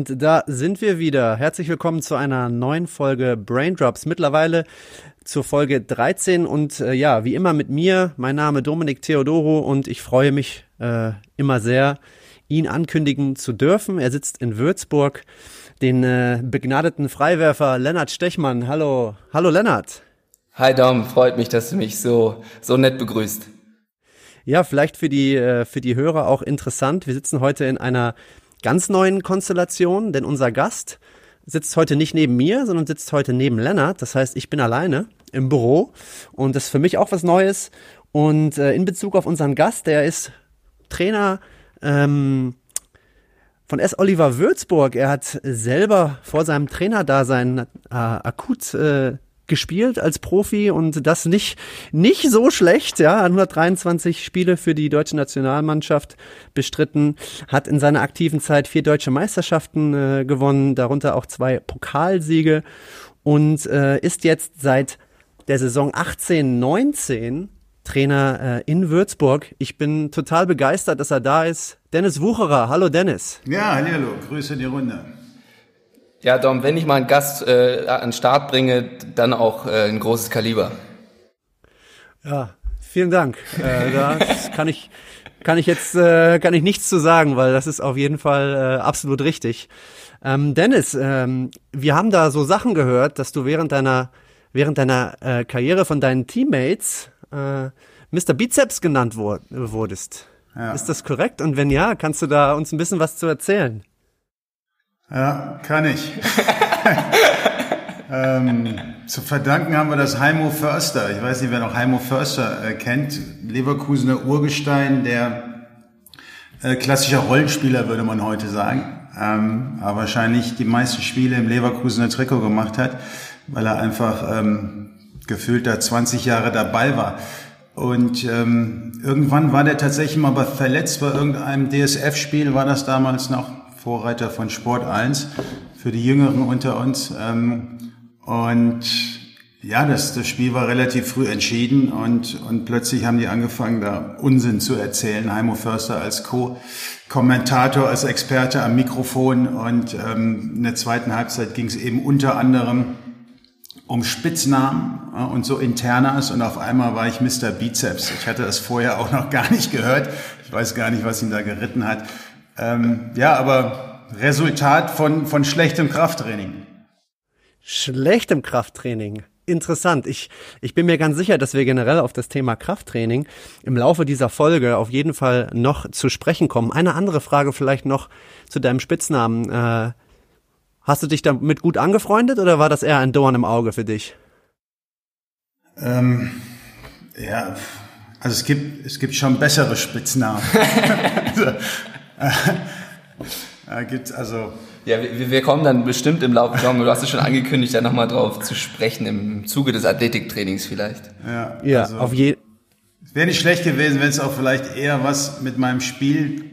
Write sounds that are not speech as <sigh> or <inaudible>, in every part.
Und da sind wir wieder. Herzlich willkommen zu einer neuen Folge Braindrops. Mittlerweile zur Folge 13 und äh, ja, wie immer mit mir, mein Name Dominik Theodoro und ich freue mich äh, immer sehr, ihn ankündigen zu dürfen. Er sitzt in Würzburg, den äh, begnadeten Freiwerfer Lennart Stechmann. Hallo, hallo Lennart. Hi Dom, freut mich, dass du mich so, so nett begrüßt. Ja, vielleicht für die, äh, für die Hörer auch interessant. Wir sitzen heute in einer ganz neuen Konstellation, denn unser Gast sitzt heute nicht neben mir, sondern sitzt heute neben Lennart. Das heißt, ich bin alleine im Büro und das ist für mich auch was Neues. Und äh, in Bezug auf unseren Gast, der ist Trainer ähm, von S. Oliver Würzburg. Er hat selber vor seinem Trainerdasein äh, akut äh, gespielt als Profi und das nicht, nicht so schlecht, ja, 123 Spiele für die deutsche Nationalmannschaft bestritten, hat in seiner aktiven Zeit vier deutsche Meisterschaften äh, gewonnen, darunter auch zwei Pokalsiege und äh, ist jetzt seit der Saison 18, 19 Trainer äh, in Würzburg. Ich bin total begeistert, dass er da ist. Dennis Wucherer. Hallo Dennis. Ja, hallo, Grüße in die Runde. Ja, Dom, wenn ich mal einen Gast äh, an den Start bringe, dann auch äh, ein großes Kaliber. Ja, vielen Dank. Äh, da kann ich kann ich jetzt äh, kann ich nichts zu sagen, weil das ist auf jeden Fall äh, absolut richtig. Ähm, Dennis, ähm, wir haben da so Sachen gehört, dass du während deiner während deiner äh, Karriere von deinen Teammates äh, Mr. Bizeps genannt wur wurdest. Ja. Ist das korrekt? Und wenn ja, kannst du da uns ein bisschen was zu erzählen? Ja, kann ich. <laughs> ähm, zu verdanken haben wir das Heimo Förster. Ich weiß nicht, wer noch Heimo Förster äh, kennt. Leverkusener Urgestein, der äh, klassischer Rollenspieler, würde man heute sagen. Ähm, aber wahrscheinlich die meisten Spiele im Leverkusener Trikot gemacht hat, weil er einfach ähm, gefühlt da 20 Jahre dabei war. Und ähm, irgendwann war der tatsächlich mal verletzt bei irgendeinem DSF-Spiel, war das damals noch Vorreiter von Sport 1 für die Jüngeren unter uns. Ähm, und ja, das, das Spiel war relativ früh entschieden und, und plötzlich haben die angefangen, da Unsinn zu erzählen. Heimo Förster als Co-Kommentator, als Experte am Mikrofon und ähm, in der zweiten Halbzeit ging es eben unter anderem um Spitznamen äh, und so Internas und auf einmal war ich Mr. Bizeps. Ich hatte das vorher auch noch <laughs> gar nicht gehört. Ich weiß gar nicht, was ihn da geritten hat. Ähm, ja, aber Resultat von, von schlechtem Krafttraining. Schlechtem Krafttraining. Interessant. Ich, ich bin mir ganz sicher, dass wir generell auf das Thema Krafttraining im Laufe dieser Folge auf jeden Fall noch zu sprechen kommen. Eine andere Frage vielleicht noch zu deinem Spitznamen. Äh, hast du dich damit gut angefreundet oder war das eher ein Dorn im Auge für dich? Ähm, ja, also es gibt, es gibt schon bessere Spitznamen. <laughs> <laughs> <laughs> <laughs> äh, gibt also. Ja, wir, wir, kommen dann bestimmt im Laufe, du hast es schon angekündigt, da nochmal drauf zu sprechen, im Zuge des Athletiktrainings vielleicht. Ja, ja also, auf jeden Wäre nicht schlecht gewesen, wenn es auch vielleicht eher was mit meinem Spiel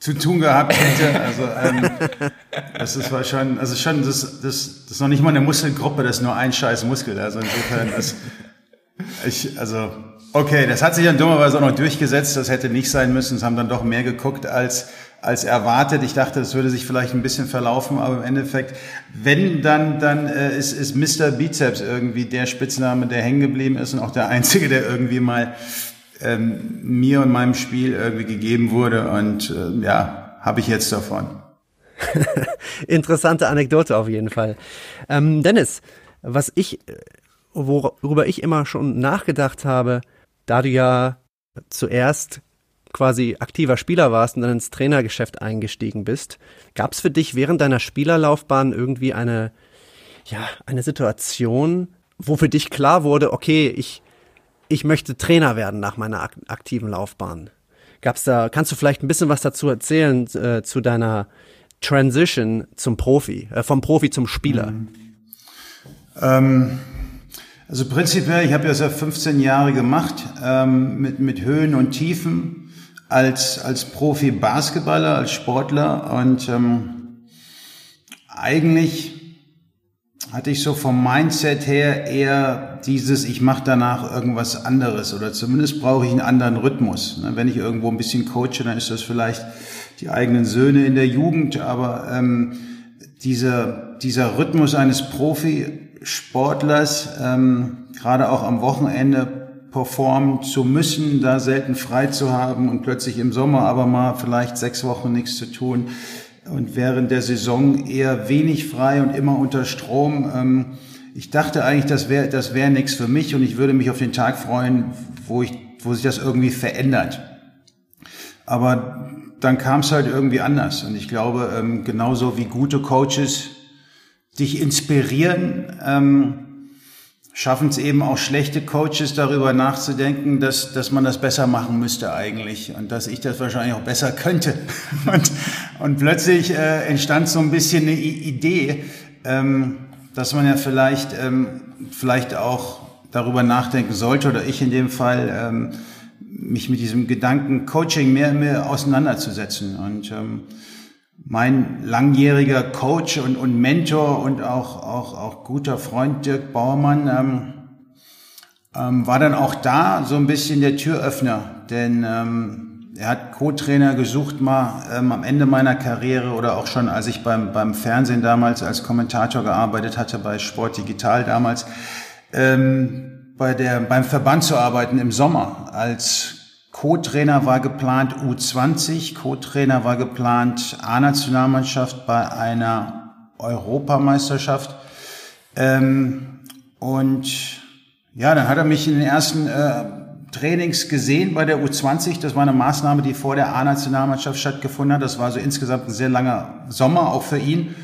zu tun gehabt hätte. Also ähm, <laughs> das ist war schon, also schon, das, das, das ist noch nicht mal eine Muskelgruppe, das ist nur ein scheiß Muskel. Also insofern, das, ich, also Okay, das hat sich dann dummerweise auch noch durchgesetzt. Das hätte nicht sein müssen. Es haben dann doch mehr geguckt als, als erwartet. Ich dachte, das würde sich vielleicht ein bisschen verlaufen, aber im Endeffekt, wenn dann, dann äh, ist, ist Mr. Bizeps irgendwie der Spitzname, der hängen geblieben ist und auch der einzige, der irgendwie mal ähm, mir und meinem Spiel irgendwie gegeben wurde. Und äh, ja, habe ich jetzt davon. <laughs> Interessante Anekdote auf jeden Fall. Ähm, Dennis, was ich, äh, worüber ich immer schon nachgedacht habe, da du ja zuerst quasi aktiver Spieler warst und dann ins Trainergeschäft eingestiegen bist, gab es für dich während deiner Spielerlaufbahn irgendwie eine, ja, eine Situation, wo für dich klar wurde, okay, ich, ich möchte Trainer werden nach meiner ak aktiven Laufbahn? Gab's da, kannst du vielleicht ein bisschen was dazu erzählen äh, zu deiner Transition zum Profi, äh, vom Profi zum Spieler? Mhm. Ähm also prinzipiell, ich habe ja seit 15 Jahre gemacht, ähm, mit, mit Höhen und Tiefen als, als Profi-Basketballer, als Sportler und ähm, eigentlich hatte ich so vom Mindset her eher dieses, ich mache danach irgendwas anderes oder zumindest brauche ich einen anderen Rhythmus. Ne, wenn ich irgendwo ein bisschen coache, dann ist das vielleicht die eigenen Söhne in der Jugend, aber ähm, dieser, dieser Rhythmus eines Profisportlers, ähm, gerade auch am Wochenende performen zu müssen, da selten frei zu haben und plötzlich im Sommer aber mal vielleicht sechs Wochen nichts zu tun und während der Saison eher wenig frei und immer unter Strom. Ähm, ich dachte eigentlich, das wäre das wäre nichts für mich und ich würde mich auf den Tag freuen, wo ich wo sich das irgendwie verändert. Aber dann kam es halt irgendwie anders und ich glaube ähm, genauso wie gute Coaches dich inspirieren. Ähm, schaffen es eben auch schlechte Coaches darüber nachzudenken, dass, dass man das besser machen müsste eigentlich und dass ich das wahrscheinlich auch besser könnte. <laughs> Und, und plötzlich äh, entstand so ein bisschen eine Idee, ähm, dass man ja vielleicht, ähm, vielleicht auch darüber nachdenken sollte, oder ich in dem Fall, ähm, mich mit diesem Gedanken Coaching mehr und mehr auseinanderzusetzen. Und ähm, mein langjähriger Coach und, und Mentor und auch, auch, auch guter Freund Dirk Bauermann ähm, ähm, war dann auch da so ein bisschen der Türöffner, denn ähm, er hat Co-Trainer gesucht mal ähm, am Ende meiner Karriere oder auch schon als ich beim, beim Fernsehen damals als Kommentator gearbeitet hatte, bei Sport Digital damals, ähm, bei der, beim Verband zu arbeiten im Sommer als Co-Trainer war geplant U20, Co-Trainer war geplant A-Nationalmannschaft bei einer Europameisterschaft. Ähm, und ja, dann hat er mich in den ersten äh, Trainings gesehen bei der U20. Das war eine Maßnahme, die vor der A-Nationalmannschaft stattgefunden hat. Das war so insgesamt ein sehr langer Sommer, auch für ihn.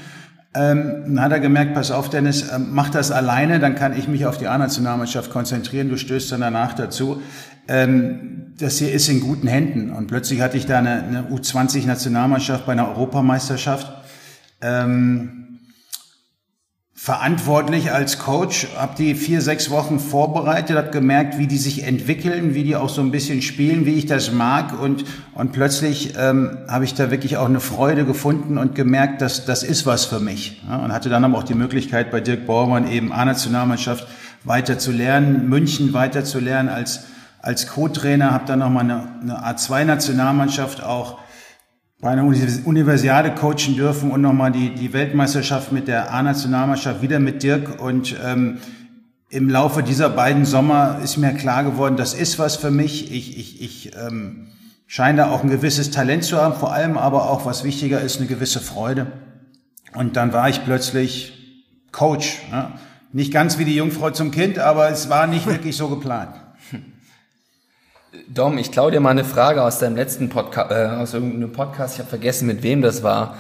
Ähm, dann hat er gemerkt, pass auf, Dennis, äh, mach das alleine, dann kann ich mich auf die A-Nationalmannschaft konzentrieren. Du stößt dann danach dazu. Ähm, das hier ist in guten Händen. Und plötzlich hatte ich da eine, eine U20-Nationalmannschaft bei einer Europameisterschaft. Ähm, verantwortlich als Coach, habe die vier, sechs Wochen vorbereitet, habe gemerkt, wie die sich entwickeln, wie die auch so ein bisschen spielen, wie ich das mag und, und plötzlich ähm, habe ich da wirklich auch eine Freude gefunden und gemerkt, dass das ist was für mich. Ja, und hatte dann aber auch die Möglichkeit, bei Dirk Bormann eben A-Nationalmannschaft weiter zu lernen, München weiter zu lernen als, als Co-Trainer, habe dann nochmal eine, eine A2-Nationalmannschaft auch bei einer Universiade coachen dürfen und nochmal die, die Weltmeisterschaft mit der A-Nationalmannschaft wieder mit Dirk. Und ähm, im Laufe dieser beiden Sommer ist mir klar geworden, das ist was für mich. Ich, ich, ich ähm, scheine da auch ein gewisses Talent zu haben, vor allem aber auch, was wichtiger ist, eine gewisse Freude. Und dann war ich plötzlich Coach. Ne? Nicht ganz wie die Jungfrau zum Kind, aber es war nicht <laughs> wirklich so geplant. Dom, ich klaue dir mal eine Frage aus deinem letzten Podcast, äh, aus irgendeinem Podcast, ich habe vergessen, mit wem das war.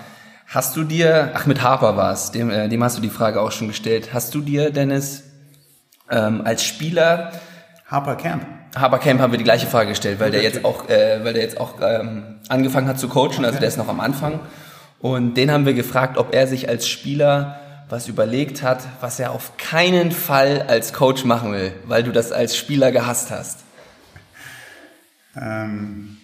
Hast du dir, ach mit Harper war es, dem, äh, dem hast du die Frage auch schon gestellt. Hast du dir, Dennis, ähm, als Spieler Harper Camp. Harper Camp haben wir die gleiche Frage gestellt, weil der jetzt auch, äh, weil der jetzt auch ähm, angefangen hat zu coachen, also der ist noch am Anfang. Und den haben wir gefragt, ob er sich als Spieler was überlegt hat, was er auf keinen Fall als Coach machen will, weil du das als Spieler gehasst hast. Ähm,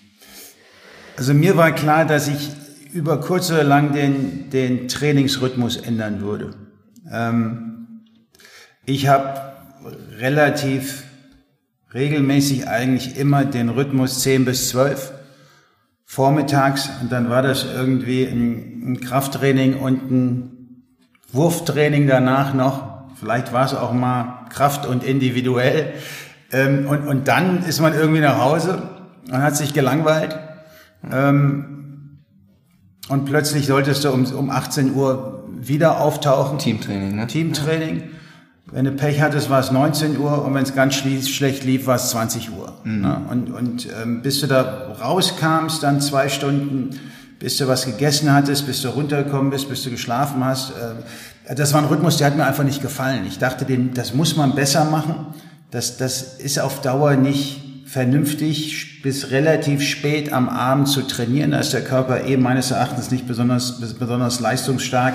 also mir war klar, dass ich über kurz oder lang den, den Trainingsrhythmus ändern würde. Ähm, ich habe relativ regelmäßig eigentlich immer den Rhythmus 10 bis 12 vormittags und dann war das irgendwie ein, Krafttraining und ein Wurftraining danach noch. Vielleicht war es auch mal Kraft und individuell. Ähm, und, und dann ist man irgendwie nach Hause und hat sich gelangweilt. Ähm, und plötzlich solltest du um, um 18 Uhr wieder auftauchen. Teamtraining, ne? Teamtraining. Wenn du Pech hattest, war es 19 Uhr und wenn es ganz schlecht lief, war es 20 Uhr. Mhm. Ne? Und, und ähm, bis du da rauskamst, dann zwei Stunden, bis du was gegessen hattest, bis du runtergekommen bist, bis du geschlafen hast. Äh, das war ein Rhythmus, der hat mir einfach nicht gefallen. Ich dachte, den, das muss man besser machen. Das, das ist auf Dauer nicht vernünftig bis relativ spät am Abend zu trainieren. Da ist der Körper eben meines Erachtens nicht besonders, besonders leistungsstark.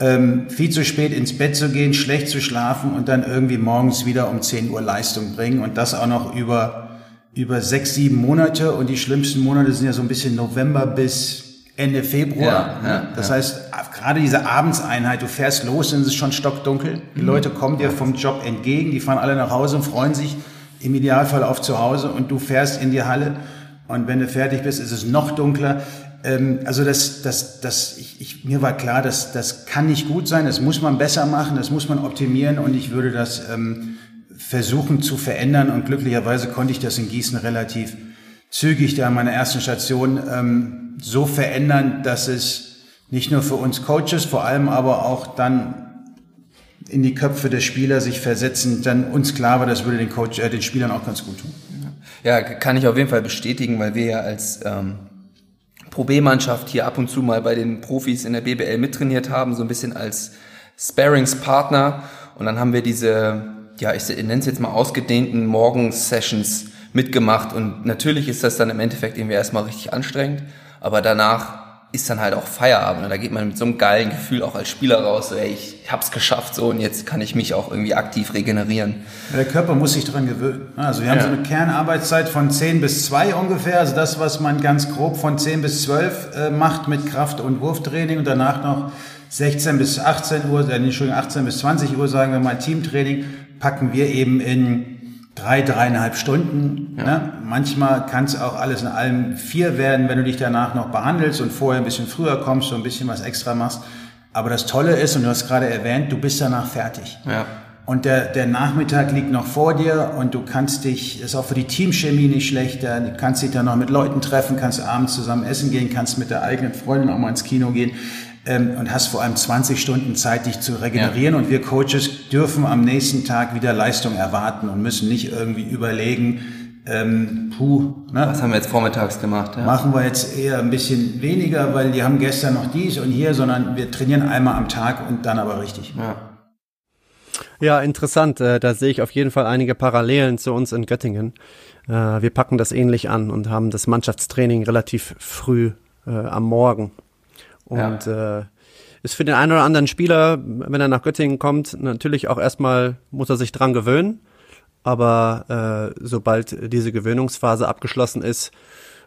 Ähm, viel zu spät ins Bett zu gehen, schlecht zu schlafen und dann irgendwie morgens wieder um 10 Uhr Leistung bringen und das auch noch über, über sechs, sieben Monate und die schlimmsten Monate sind ja so ein bisschen November bis Ende Februar. Ja, ja, das ja. heißt, gerade diese Abendseinheit, du fährst los, dann ist es schon stockdunkel. Die Leute kommen dir vom Job entgegen, die fahren alle nach Hause und freuen sich im Idealfall auf zu Hause und du fährst in die Halle und wenn du fertig bist, ist es noch dunkler. Ähm, also das, das, das, ich, ich, mir war klar, dass das kann nicht gut sein, das muss man besser machen, das muss man optimieren und ich würde das ähm, versuchen zu verändern und glücklicherweise konnte ich das in Gießen relativ zügig da an meiner ersten Station ähm, so verändern, dass es nicht nur für uns Coaches, vor allem aber auch dann in die Köpfe der Spieler sich versetzen, dann uns klar war, das würde den Coach, äh, den Spielern auch ganz gut tun. Ja, kann ich auf jeden Fall bestätigen, weil wir ja als ähm, Pro B-Mannschaft hier ab und zu mal bei den Profis in der BBL mittrainiert haben, so ein bisschen als Sparings-Partner. Und dann haben wir diese, ja, ich nenne es jetzt mal ausgedehnten Morgens-Sessions mitgemacht. Und natürlich ist das dann im Endeffekt irgendwie erstmal richtig anstrengend, aber danach ist dann halt auch Feierabend. Und da geht man mit so einem geilen Gefühl auch als Spieler raus, so, ey, ich hab's geschafft so und jetzt kann ich mich auch irgendwie aktiv regenerieren. Der Körper muss sich daran gewöhnen. Also wir haben ja. so eine Kernarbeitszeit von 10 bis 2 ungefähr, also das, was man ganz grob von 10 bis 12 äh, macht mit Kraft- und Wurftraining und danach noch 16 bis 18 Uhr, äh, Entschuldigung, 18 bis 20 Uhr, sagen wir mal, Teamtraining, packen wir eben in drei, dreieinhalb Stunden. Ja. Ne? Manchmal kann es auch alles in allem vier werden, wenn du dich danach noch behandelst und vorher ein bisschen früher kommst, so ein bisschen was extra machst. Aber das Tolle ist, und du hast gerade erwähnt, du bist danach fertig. Ja. Und der, der Nachmittag liegt noch vor dir und du kannst dich, ist auch für die Teamchemie nicht schlechter, du kannst dich dann noch mit Leuten treffen, kannst abends zusammen essen gehen, kannst mit der eigenen Freundin auch mal ins Kino gehen ähm, und hast vor allem 20 Stunden Zeit, dich zu regenerieren. Ja. Und wir Coaches dürfen am nächsten Tag wieder Leistung erwarten und müssen nicht irgendwie überlegen, ähm, puh, ne? Was haben wir jetzt vormittags gemacht? Ja. Machen wir jetzt eher ein bisschen weniger, weil die haben gestern noch dies und hier, sondern wir trainieren einmal am Tag und dann aber richtig. Ja. Ja, interessant. Äh, da sehe ich auf jeden Fall einige Parallelen zu uns in Göttingen. Äh, wir packen das ähnlich an und haben das Mannschaftstraining relativ früh äh, am Morgen. Und ja. äh, ist für den einen oder anderen Spieler, wenn er nach Göttingen kommt, natürlich auch erstmal muss er sich dran gewöhnen. Aber äh, sobald diese Gewöhnungsphase abgeschlossen ist,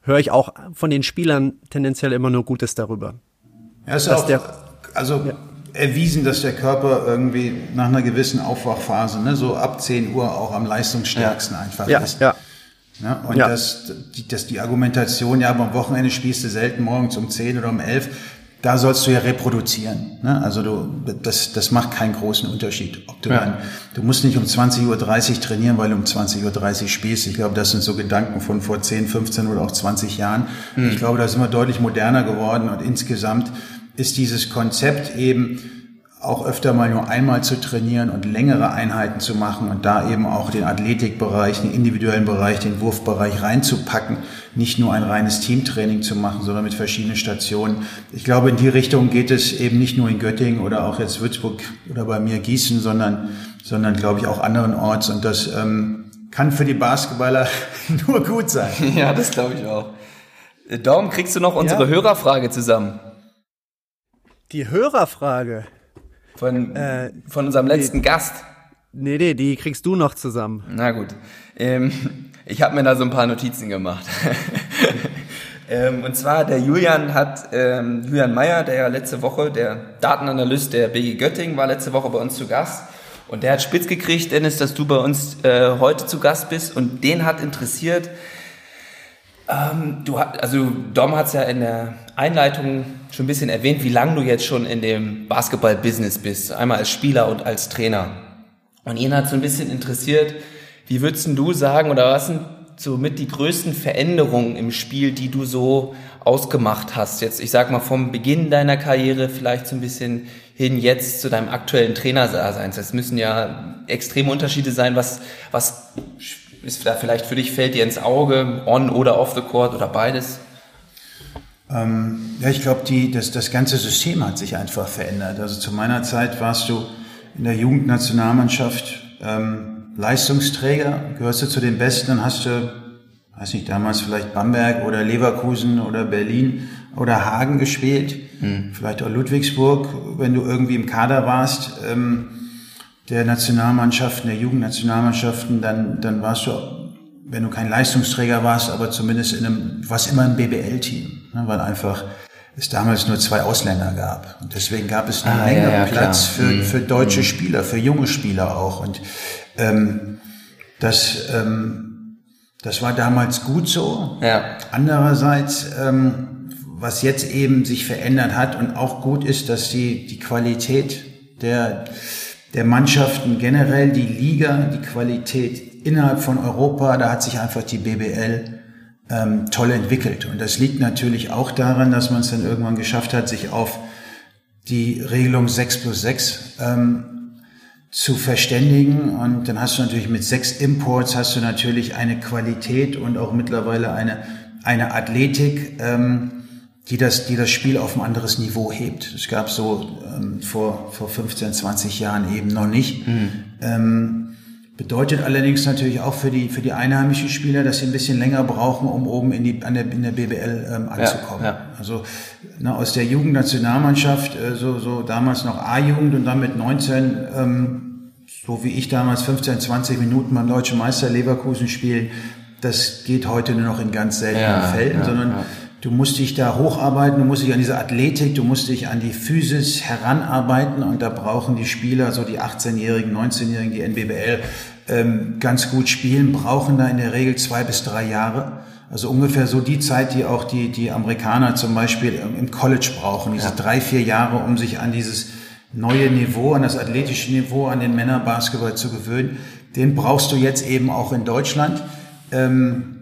höre ich auch von den Spielern tendenziell immer nur Gutes darüber. Ja, ist auch, der, also ja. erwiesen, dass der Körper irgendwie nach einer gewissen Aufwachphase, ne, so ab 10 Uhr auch am leistungsstärksten ja. einfach ja, ist. Ja. Ja, und ja. Das, die, das, die Argumentation, ja, aber am Wochenende spielst du selten morgens um 10 oder um 11, da sollst du ja reproduzieren. Ne? Also du, das, das macht keinen großen Unterschied. Ob du, ja. dann, du musst nicht um 20.30 Uhr trainieren, weil du um 20.30 Uhr spielst. Ich glaube, das sind so Gedanken von vor 10, 15 oder auch 20 Jahren. Mhm. Ich glaube, da sind wir deutlich moderner geworden und insgesamt ist dieses Konzept eben, auch öfter mal nur einmal zu trainieren und längere Einheiten zu machen und da eben auch den Athletikbereich, den individuellen Bereich, den Wurfbereich reinzupacken, nicht nur ein reines Teamtraining zu machen, sondern mit verschiedenen Stationen. Ich glaube, in die Richtung geht es eben nicht nur in Göttingen oder auch jetzt Würzburg oder bei mir Gießen, sondern, sondern glaube ich auch anderen Orts und das ähm, kann für die Basketballer <laughs> nur gut sein. <laughs> Ja, das glaube ich auch. Daumen, kriegst du noch unsere ja. Hörerfrage zusammen? Die Hörerfrage? Von, äh, von unserem letzten nee, Gast. Nee, nee, die kriegst du noch zusammen. Na gut. Ähm, ich habe mir da so ein paar Notizen gemacht. <laughs> ähm, und zwar der Julian hat, ähm, Julian Meyer, der ja letzte Woche, der Datenanalyst der BG Göttingen, war letzte Woche bei uns zu Gast. Und der hat spitz gekriegt, Dennis, dass du bei uns äh, heute zu Gast bist. Und den hat interessiert, ähm, du, also Dom hat es ja in der Einleitung schon ein bisschen erwähnt, wie lange du jetzt schon in dem Basketball-Business bist, einmal als Spieler und als Trainer. Und ihn hat so ein bisschen interessiert, wie würdest du sagen, oder was sind so mit die größten Veränderungen im Spiel, die du so ausgemacht hast? Jetzt, ich sag mal, vom Beginn deiner Karriere vielleicht so ein bisschen hin jetzt zu deinem aktuellen Trainersein. Das müssen ja extreme Unterschiede sein. Was, was ist da vielleicht für dich, fällt dir ins Auge, on oder off the court oder beides? Ähm, ja, ich glaube, das, das ganze System hat sich einfach verändert. Also zu meiner Zeit warst du in der Jugendnationalmannschaft ähm, Leistungsträger, gehörst du zu den Besten, dann hast du, weiß nicht, damals vielleicht Bamberg oder Leverkusen oder Berlin oder Hagen gespielt, mhm. vielleicht auch Ludwigsburg, wenn du irgendwie im Kader warst. Ähm, der Nationalmannschaften, der Jugendnationalmannschaften, dann, dann warst du, wenn du kein Leistungsträger warst, aber zumindest in einem, was immer ein BBL-Team, ne, weil einfach es damals nur zwei Ausländer gab. Und deswegen gab es eine ah, Menge ja, ja, Platz für, mhm. für deutsche mhm. Spieler, für junge Spieler auch. Und ähm, das, ähm, das war damals gut so. Ja. Andererseits, ähm, was jetzt eben sich verändert hat und auch gut ist, dass die, die Qualität der, der Mannschaften generell, die Liga, die Qualität innerhalb von Europa, da hat sich einfach die BBL ähm, toll entwickelt. Und das liegt natürlich auch daran, dass man es dann irgendwann geschafft hat, sich auf die Regelung 6 plus 6 ähm, zu verständigen. Und dann hast du natürlich mit sechs Imports hast du natürlich eine Qualität und auch mittlerweile eine, eine Athletik, ähm, die das, die das Spiel auf ein anderes Niveau hebt. Es gab so ähm, vor, vor 15, 20 Jahren eben noch nicht. Mhm. Ähm, Bedeutet allerdings natürlich auch für die, für die einheimischen Spieler, dass sie ein bisschen länger brauchen, um oben in, die, an der, in der BBL ähm, anzukommen. Ja, ja. Also na, aus der Jugendnationalmannschaft, äh, so, so damals noch A-Jugend und dann mit 19, ähm, so wie ich damals 15, 20 Minuten beim Deutschen Meister Leverkusen spielen, das geht heute nur noch in ganz seltenen ja, Fällen, sondern Du musst dich da hocharbeiten, du musst dich an diese Athletik, du musst dich an die Physis heranarbeiten und da brauchen die Spieler, so die 18-Jährigen, 19-Jährigen, die NBBL, ähm, ganz gut spielen, brauchen da in der Regel zwei bis drei Jahre. Also ungefähr so die Zeit, die auch die, die Amerikaner zum Beispiel im College brauchen, diese ja. drei, vier Jahre, um sich an dieses neue Niveau, an das athletische Niveau, an den Männerbasketball zu gewöhnen. Den brauchst du jetzt eben auch in Deutschland. Ähm,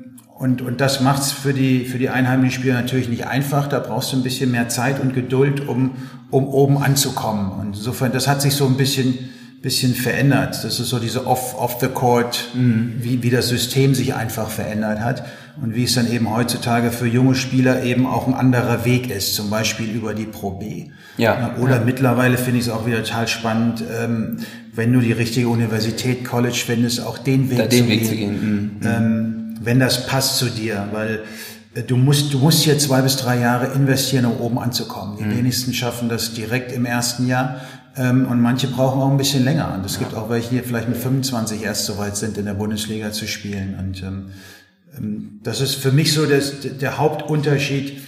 und, und das macht es für die, für die einheimischen Spieler natürlich nicht einfach. Da brauchst du ein bisschen mehr Zeit und Geduld, um, um oben anzukommen. Und insofern, das hat sich so ein bisschen, bisschen verändert. Das ist so diese off, off the court, mhm. wie, wie das System sich einfach verändert hat. Und wie es dann eben heutzutage für junge Spieler eben auch ein anderer Weg ist, zum Beispiel über die Pro B. Ja. Oder ja. mittlerweile finde ich es auch wieder total spannend, ähm, wenn du die richtige Universität, College findest, auch den Weg, den zu, Weg gehen. zu gehen. Mhm. Ähm, wenn das passt zu dir, weil äh, du musst, du musst hier zwei bis drei Jahre investieren, um oben anzukommen. Die mhm. wenigsten schaffen das direkt im ersten Jahr. Ähm, und manche brauchen auch ein bisschen länger. Und es gibt auch welche, die vielleicht mit 25 erst so weit sind, in der Bundesliga zu spielen. Und ähm, ähm, das ist für mich so das, der Hauptunterschied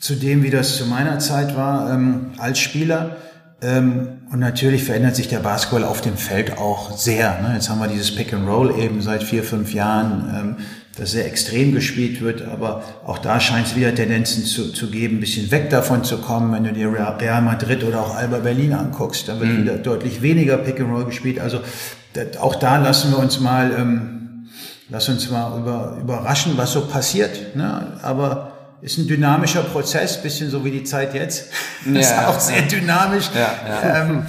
zu dem, wie das zu meiner Zeit war ähm, als Spieler. Ähm, und natürlich verändert sich der Basketball auf dem Feld auch sehr. Ne? Jetzt haben wir dieses Pick and Roll eben seit vier, fünf Jahren. Das sehr extrem gespielt wird, aber auch da scheint es wieder Tendenzen zu, zu geben, ein bisschen weg davon zu kommen. Wenn du dir Real Madrid oder auch Alba Berlin anguckst, dann wird mhm. wieder deutlich weniger Pick and Roll gespielt. Also das, auch da lassen wir uns mal, ähm, lass uns mal über, überraschen, was so passiert. Ne? Aber ist ein dynamischer Prozess, bisschen so wie die Zeit jetzt. <laughs> Ja, ist auch sehr dynamisch. Ja, ja. Ähm,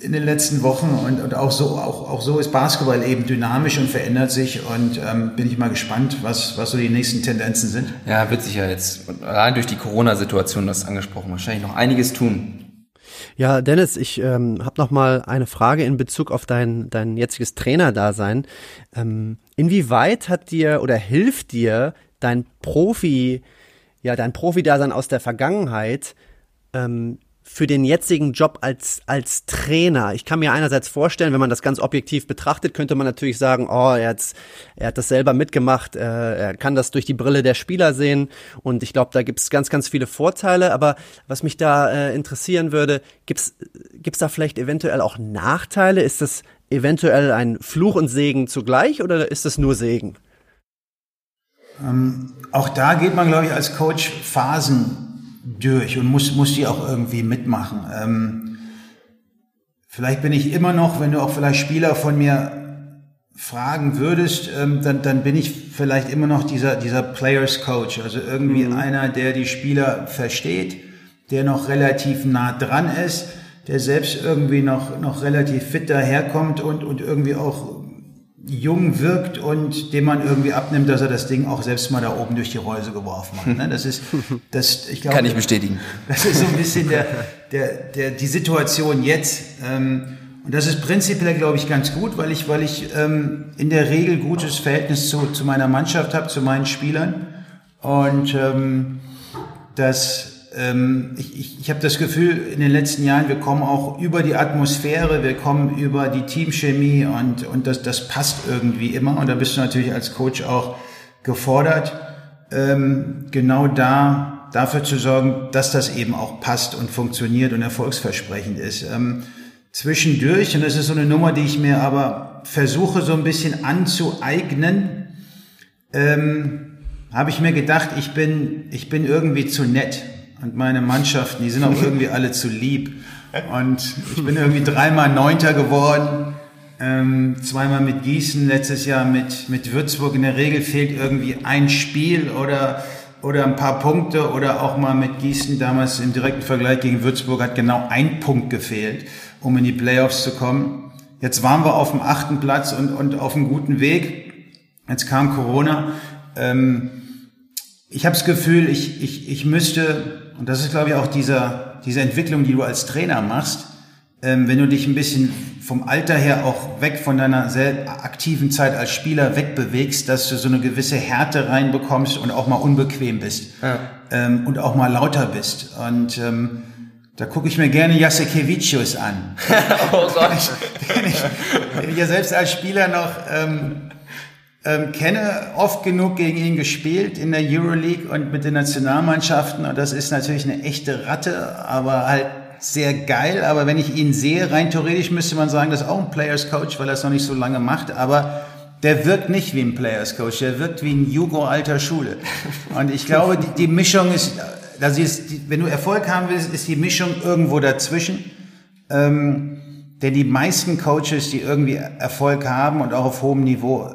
in den letzten Wochen und, und auch so auch, auch so ist Basketball eben dynamisch und verändert sich und ähm, bin ich mal gespannt, was, was so die nächsten Tendenzen sind. Ja, wird sich ja jetzt allein durch die Corona-Situation, das angesprochen, wahrscheinlich noch einiges tun. Ja, Dennis, ich ähm, habe noch mal eine Frage in Bezug auf dein dein jetziges Trainerdasein. Ähm, inwieweit hat dir oder hilft dir dein Profi, ja, dein Profi-Dasein aus der Vergangenheit ähm, für den jetzigen Job als, als Trainer? Ich kann mir einerseits vorstellen, wenn man das ganz objektiv betrachtet, könnte man natürlich sagen, oh, er, hat's, er hat das selber mitgemacht, äh, er kann das durch die Brille der Spieler sehen und ich glaube, da gibt's ganz, ganz viele Vorteile. Aber was mich da äh, interessieren würde, gibt's gibt's da vielleicht eventuell auch Nachteile? Ist das eventuell ein Fluch und Segen zugleich oder ist das nur Segen? Ähm, auch da geht man, glaube ich, als Coach Phasen durch und muss, muss die auch irgendwie mitmachen. Ähm, vielleicht bin ich immer noch, wenn du auch vielleicht Spieler von mir fragen würdest, ähm, dann, dann bin ich vielleicht immer noch dieser, dieser Players Coach, also irgendwie mhm. einer, der die Spieler versteht, der noch relativ nah dran ist, der selbst irgendwie noch, noch relativ fit daherkommt und, und irgendwie auch jung wirkt und dem man irgendwie abnimmt, dass er das Ding auch selbst mal da oben durch die Reuse geworfen hat. Ne? Das ist, das, ich glaube, kann ich bestätigen. Das ist so ein bisschen der, der, der, die Situation jetzt. Ähm, und das ist prinzipiell, glaube ich, ganz gut, weil ich, weil ich ähm, in der Regel gutes Verhältnis zu, zu meiner Mannschaft habe, zu meinen Spielern. Und ähm, das ich, ich, ich habe das Gefühl, in den letzten Jahren, wir kommen auch über die Atmosphäre, wir kommen über die Teamchemie und, und das, das passt irgendwie immer. Und da bist du natürlich als Coach auch gefordert, ähm, genau da dafür zu sorgen, dass das eben auch passt und funktioniert und erfolgsversprechend ist. Ähm, zwischendurch, und das ist so eine Nummer, die ich mir aber versuche so ein bisschen anzueignen, ähm, habe ich mir gedacht, ich bin, ich bin irgendwie zu nett. Und meine Mannschaften, die sind auch irgendwie alle zu lieb. Und ich bin irgendwie dreimal Neunter geworden, ähm, zweimal mit Gießen, letztes Jahr mit, mit Würzburg. In der Regel fehlt irgendwie ein Spiel oder, oder ein paar Punkte oder auch mal mit Gießen damals im direkten Vergleich gegen Würzburg hat genau ein Punkt gefehlt, um in die Playoffs zu kommen. Jetzt waren wir auf dem achten Platz und, und auf einem guten Weg. Jetzt kam Corona. Ähm, ich habe das Gefühl, ich, ich, ich müsste, und das ist glaube ich auch dieser, diese Entwicklung, die du als Trainer machst, ähm, wenn du dich ein bisschen vom Alter her auch weg von deiner sehr aktiven Zeit als Spieler wegbewegst, dass du so eine gewisse Härte reinbekommst und auch mal unbequem bist ja. ähm, und auch mal lauter bist. Und ähm, da gucke ich mir gerne Jasekevicius an. <laughs> oh Gott. <laughs> Den ich, den ich, ja selbst als Spieler noch ähm, ähm, kenne, oft genug gegen ihn gespielt in der Euroleague und mit den Nationalmannschaften. Und das ist natürlich eine echte Ratte, aber halt sehr geil. Aber wenn ich ihn sehe, rein theoretisch müsste man sagen, das ist auch ein Players Coach, weil er es noch nicht so lange macht. Aber der wirkt nicht wie ein Players Coach, der wirkt wie ein Jugo alter Schule. Und ich glaube, die, die Mischung ist, also ist, wenn du Erfolg haben willst, ist die Mischung irgendwo dazwischen. Ähm, denn die meisten Coaches, die irgendwie Erfolg haben und auch auf hohem Niveau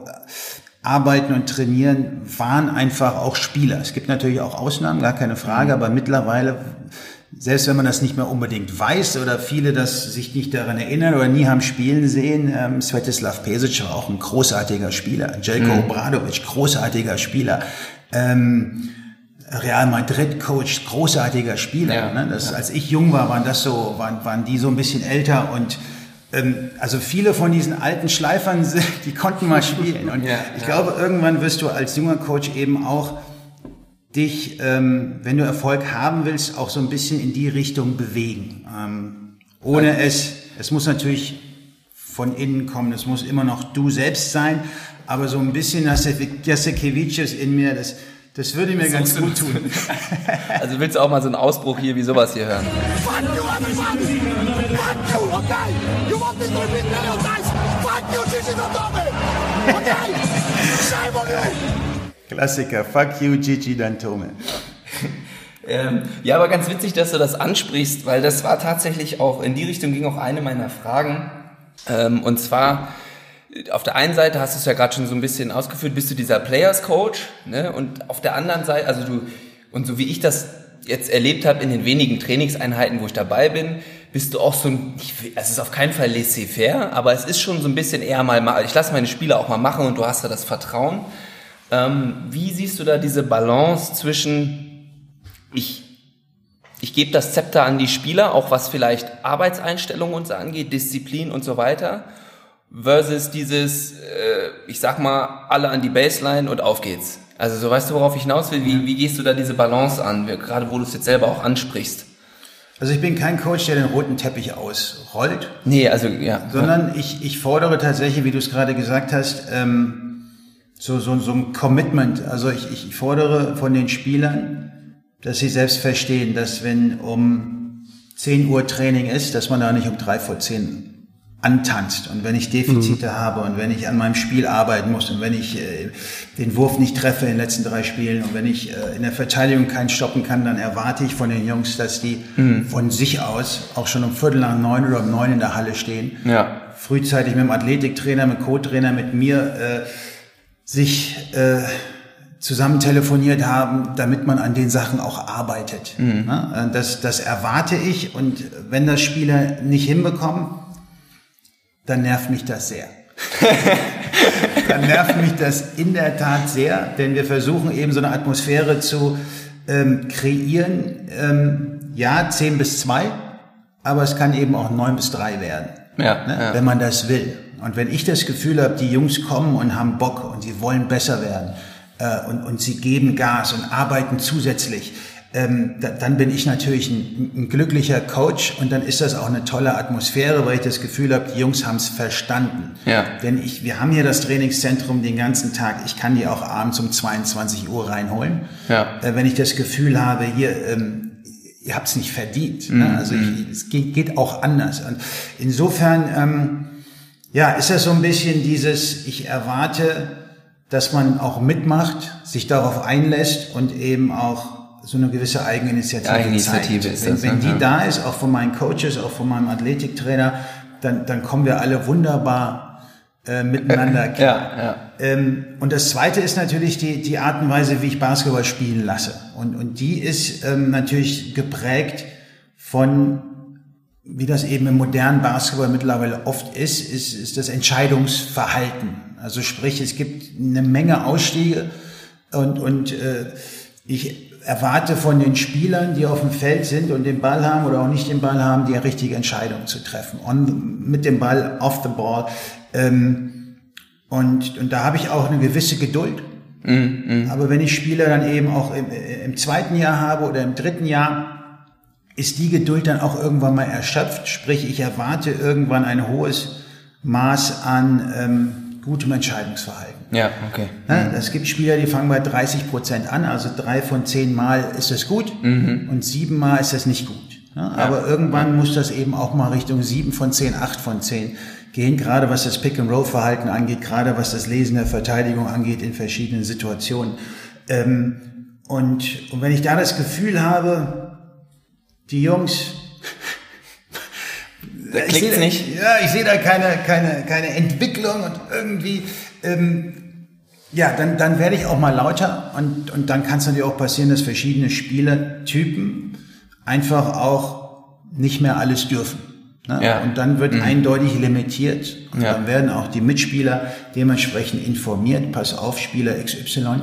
arbeiten und trainieren, waren einfach auch Spieler. Es gibt natürlich auch Ausnahmen, gar keine Frage, mhm. aber mittlerweile, selbst wenn man das nicht mehr unbedingt weiß oder viele das sich nicht daran erinnern oder nie haben spielen sehen, ähm, Svetislav Pesic war auch ein großartiger Spieler, Jelko mhm. Obradovic, großartiger Spieler. Ähm, Real Madrid Coach, großartiger Spieler. Ja, ne? das, ja. Als ich jung war, waren das so, waren, waren die so ein bisschen älter und also viele von diesen alten Schleifern, die konnten mal spielen. Und ja, ich glaube, irgendwann wirst du als junger Coach eben auch dich, ähm, wenn du Erfolg haben willst, auch so ein bisschen in die Richtung bewegen. Ähm, ohne es, es muss natürlich von innen kommen, es muss immer noch du selbst sein, aber so ein bisschen Jasekevicius in mir, das, das würde mir das ganz gut tun. Also willst du auch mal so einen Ausbruch hier wie sowas hier hören? Klassiker. Fuck you, Gigi Dantome. Ähm, ja, aber ganz witzig, dass du das ansprichst, weil das war tatsächlich auch, in die Richtung ging auch eine meiner Fragen. Ähm, und zwar, auf der einen Seite hast du es ja gerade schon so ein bisschen ausgeführt, bist du dieser Players Coach, ne? Und auf der anderen Seite, also du, und so wie ich das jetzt erlebt habe in den wenigen Trainingseinheiten, wo ich dabei bin, bist du auch so ein, ich, es ist auf keinen Fall laissez-faire, aber es ist schon so ein bisschen eher mal, ich lasse meine Spieler auch mal machen und du hast da das Vertrauen. Ähm, wie siehst du da diese Balance zwischen, ich, ich gebe das Zepter an die Spieler, auch was vielleicht Arbeitseinstellungen und so angeht, Disziplin und so weiter, versus dieses, äh, ich sag mal, alle an die Baseline und auf geht's. Also so weißt du, worauf ich hinaus will? Wie, wie gehst du da diese Balance an, gerade wo du es jetzt selber auch ansprichst? Also ich bin kein Coach, der den roten Teppich ausrollt. Nee, also ja. Sondern ich, ich fordere tatsächlich, wie du es gerade gesagt hast, ähm, so, so, so ein Commitment. Also ich, ich fordere von den Spielern, dass sie selbst verstehen, dass wenn um 10 Uhr Training ist, dass man da nicht um drei vor zehn antanzt und wenn ich Defizite mhm. habe und wenn ich an meinem Spiel arbeiten muss und wenn ich äh, den Wurf nicht treffe in den letzten drei Spielen und wenn ich äh, in der Verteidigung keinen stoppen kann, dann erwarte ich von den Jungs, dass die mhm. von sich aus auch schon um Viertel nach neun oder um neun in der Halle stehen. Ja. Frühzeitig mit dem Athletiktrainer, mit Co-Trainer, mit mir äh, sich äh, zusammen telefoniert haben, damit man an den Sachen auch arbeitet. Mhm. Äh, das, das erwarte ich und wenn das Spieler nicht hinbekommen, dann nervt mich das sehr. <laughs> dann nervt mich das in der Tat sehr, denn wir versuchen eben so eine Atmosphäre zu ähm, kreieren. Ähm, ja, 10 bis 2, aber es kann eben auch 9 bis 3 werden, ja, ne? ja. wenn man das will. Und wenn ich das Gefühl habe, die Jungs kommen und haben Bock und sie wollen besser werden äh, und, und sie geben Gas und arbeiten zusätzlich, ähm, da, dann bin ich natürlich ein, ein, glücklicher Coach und dann ist das auch eine tolle Atmosphäre, weil ich das Gefühl habe, die Jungs haben es verstanden. Ja. Denn ich, wir haben hier das Trainingszentrum den ganzen Tag. Ich kann die auch abends um 22 Uhr reinholen. Ja. Äh, wenn ich das Gefühl habe, hier, ähm, ihr habt es nicht verdient. Ne? Mhm. Ne? Also ich, es geht, geht, auch anders. Und insofern, ähm, ja, ist das so ein bisschen dieses, ich erwarte, dass man auch mitmacht, sich darauf einlässt und eben auch so eine gewisse Eigeninitiative, Eigeninitiative zeigt. Ist wenn, das, wenn ne? die ja. da ist, auch von meinen Coaches, auch von meinem Athletiktrainer, dann, dann kommen wir alle wunderbar äh, miteinander klar. <laughs> Ja, ja. Ähm, und das Zweite ist natürlich die, die Art und Weise, wie ich Basketball spielen lasse. Und, und die ist ähm, natürlich geprägt von, wie das eben im modernen Basketball mittlerweile oft ist, ist, ist das Entscheidungsverhalten. Also sprich, es gibt eine Menge Ausstiege und, und äh, ich erwarte von den Spielern, die auf dem Feld sind und den Ball haben oder auch nicht den Ball haben, die richtige Entscheidung zu treffen. On, mit dem Ball, off the ball. Ähm, und, und da habe ich auch eine gewisse Geduld. Mm, mm. Aber wenn ich Spieler dann eben auch im, im zweiten Jahr habe oder im dritten Jahr, ist die Geduld dann auch irgendwann mal erschöpft. Sprich, ich erwarte irgendwann ein hohes Maß an ähm, gutem Entscheidungsverhalten. Ja, okay. Ja, es gibt Spieler, die fangen bei 30 Prozent an, also drei von zehn Mal ist das gut mhm. und sieben Mal ist das nicht gut. Ja, aber irgendwann muss das eben auch mal Richtung sieben von zehn, acht von zehn gehen, gerade was das Pick-and-Roll-Verhalten angeht, gerade was das Lesen der Verteidigung angeht in verschiedenen Situationen. Ähm, und, und wenn ich da das Gefühl habe, die Jungs da klickt's da, nicht. Ja, ich sehe da keine, keine, keine Entwicklung und irgendwie, ähm, ja, dann, dann werde ich auch mal lauter und, und dann kann es natürlich auch passieren, dass verschiedene Spielertypen einfach auch nicht mehr alles dürfen. Ne? Ja. Und dann wird mhm. eindeutig limitiert. Und ja. dann werden auch die Mitspieler dementsprechend informiert, pass auf, Spieler XY,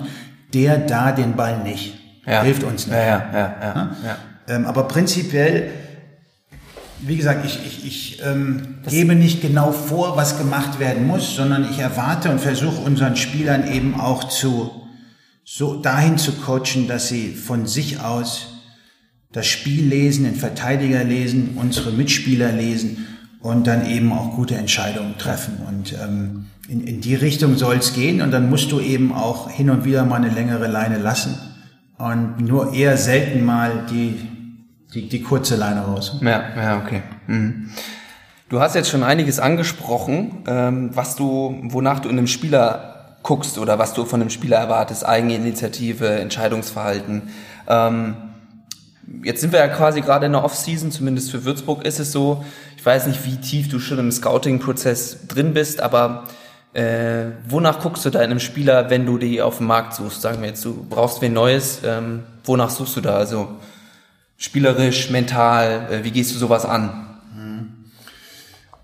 der da den Ball nicht. Ja. Hilft uns nicht. Ja, ja, ja, ja, ne? ja. Ähm, aber prinzipiell wie gesagt, ich, ich, ich ähm, gebe nicht genau vor, was gemacht werden muss, sondern ich erwarte und versuche unseren Spielern eben auch zu so dahin zu coachen, dass sie von sich aus das Spiel lesen, den Verteidiger lesen, unsere Mitspieler lesen und dann eben auch gute Entscheidungen treffen. Und ähm, in, in die Richtung soll es gehen und dann musst du eben auch hin und wieder mal eine längere Leine lassen und nur eher selten mal die die, die kurze Leine raus. Ja, ja, okay. Mhm. Du hast jetzt schon einiges angesprochen, ähm, was du, wonach du in einem Spieler guckst oder was du von einem Spieler erwartest, Eigeninitiative, Entscheidungsverhalten. Ähm, jetzt sind wir ja quasi gerade in der Off-Season, zumindest für Würzburg ist es so. Ich weiß nicht, wie tief du schon im Scouting-Prozess drin bist, aber äh, wonach guckst du da in einem Spieler, wenn du die auf dem Markt suchst? Sagen wir jetzt, du brauchst wen Neues, ähm, wonach suchst du da? Also spielerisch, mental? Äh, wie gehst du sowas an?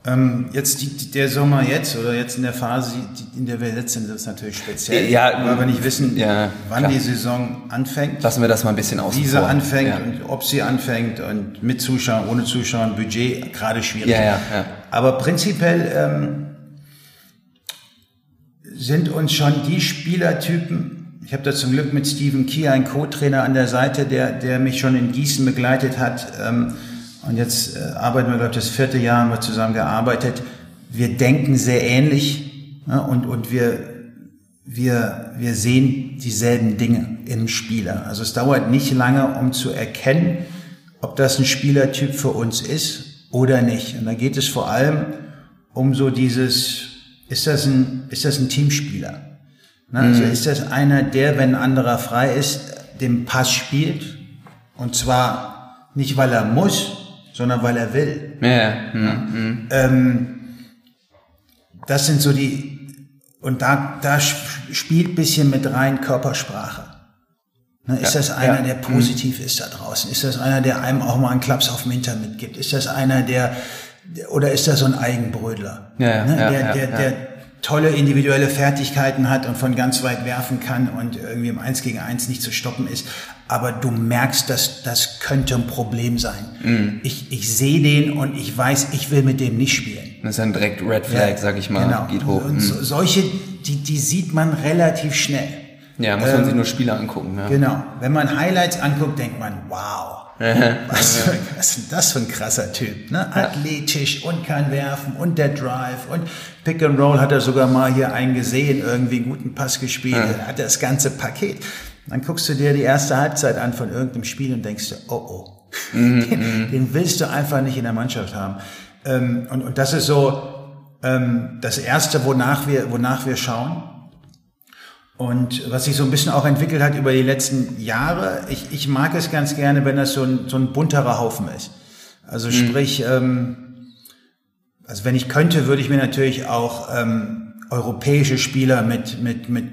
Ähm, jetzt die, der Sommer jetzt oder jetzt in der Phase, in der wir jetzt sind, ist natürlich speziell, ja, weil wir nicht wissen, ja, wann klar. die Saison anfängt. Lassen wir das mal ein bisschen aus. Wie sie anfängt ja. und ob sie anfängt und mit Zuschauern, ohne Zuschauern, Budget gerade schwierig. Ja, ja, ja. Aber prinzipiell ähm, sind uns schon die Spielertypen ich habe da zum Glück mit Steven Kier einen Co-Trainer an der Seite, der, der mich schon in Gießen begleitet hat. Ähm, und jetzt äh, arbeiten wir, glaube ich, das vierte Jahr haben wir zusammen gearbeitet. Wir denken sehr ähnlich ja, und, und wir, wir, wir sehen dieselben Dinge im Spieler. Also es dauert nicht lange, um zu erkennen, ob das ein Spielertyp für uns ist oder nicht. Und da geht es vor allem um so dieses, ist das ein, ist das ein Teamspieler? Ne? Also mhm. ist das einer, der, wenn ein anderer frei ist, den Pass spielt. Und zwar nicht, weil er muss, sondern weil er will. Ja. Mhm. Ähm, das sind so die, und da, da spielt bisschen mit rein Körpersprache. Ne, ist ja, das einer, ja. der positiv mhm. ist da draußen? Ist das einer, der einem auch mal einen Klaps auf den Hintern mitgibt? Ist das einer, der, oder ist das so ein Eigenbrödler? Ja, ne, der, der, der, tolle individuelle Fertigkeiten hat und von ganz weit werfen kann und irgendwie im Eins gegen Eins nicht zu stoppen ist. Aber du merkst, dass das könnte ein Problem sein. Mm. Ich, ich sehe den und ich weiß, ich will mit dem nicht spielen. Das ist dann direkt Red Flag, ja, sag ich mal, genau. geht hoch. Und mm. solche, die, die sieht man relativ schnell. Ja, muss man sich nur Spiele angucken. Ja. Genau. Wenn man Highlights anguckt, denkt man, wow. Was, was ist denn das für ein krasser Typ? Ne? Athletisch und kann werfen und der Drive und Pick and Roll hat er sogar mal hier einen gesehen, irgendwie einen guten Pass gespielt, ja. hat das ganze Paket. Dann guckst du dir die erste Halbzeit an von irgendeinem Spiel und denkst dir, oh oh, mhm, <laughs> den, den, willst du einfach nicht in der Mannschaft haben. Ähm, und, und das ist so ähm, das Erste, wonach wir, wonach wir schauen. Und was sich so ein bisschen auch entwickelt hat über die letzten Jahre, ich, ich mag es ganz gerne, wenn das so ein, so ein bunterer Haufen ist. Also mhm. sprich, ähm, also wenn ich könnte, würde ich mir natürlich auch ähm, europäische Spieler mit, mit, mit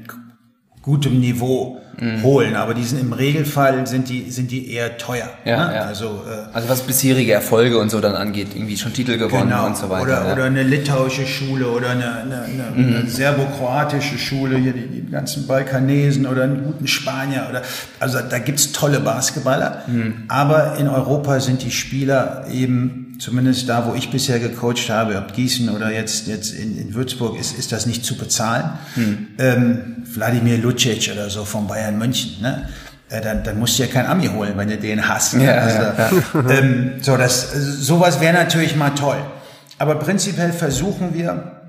gutem Niveau mhm. holen, aber die sind im Regelfall sind die sind die eher teuer. Ja, ne? ja. Also äh, also was bisherige Erfolge und so dann angeht, irgendwie schon Titel gewonnen genau. und so weiter. Oder ja. oder eine litauische Schule oder eine, eine, eine, mhm. eine serbo-kroatische Schule hier die, die ganzen Balkanesen oder einen guten Spanier oder also da gibt's tolle Basketballer, mhm. aber in Europa sind die Spieler eben zumindest da, wo ich bisher gecoacht habe, ob Gießen oder jetzt, jetzt in, in Würzburg, ist, ist das nicht zu bezahlen. Hm. Ähm, Wladimir Lucic oder so von Bayern München, ne? Äh, dann, dann musst du ja kein Ami holen, wenn du den hast. Ja, also, ja, ja. <laughs> Ähm, so, das, sowas wäre natürlich mal toll. Aber prinzipiell versuchen wir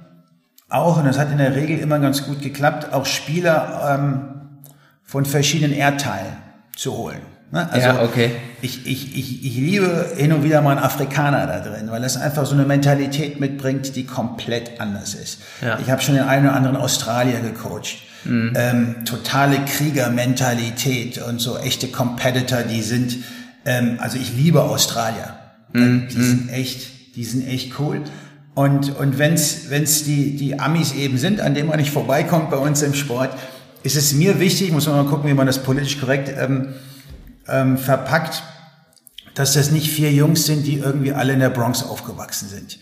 auch, und das hat in der Regel immer ganz gut geklappt, auch Spieler ähm, von verschiedenen Erdteilen zu holen. Ne? Also ja, okay. ich, ich, ich, ich liebe hin und wieder mal einen Afrikaner da drin, weil es einfach so eine Mentalität mitbringt, die komplett anders ist. Ja. Ich habe schon den einen oder anderen Australier gecoacht. Mhm. Ähm, totale Kriegermentalität und so echte Competitor, die sind, ähm, also ich liebe Australier. Mhm. Die sind mhm. echt, die sind echt cool. Und, und wenn's wenn's die, die Amis eben sind, an denen man nicht vorbeikommt bei uns im Sport, ist es mir wichtig, muss man mal gucken, wie man das politisch korrekt ähm, ähm, verpackt, dass das nicht vier Jungs sind, die irgendwie alle in der Bronx aufgewachsen sind.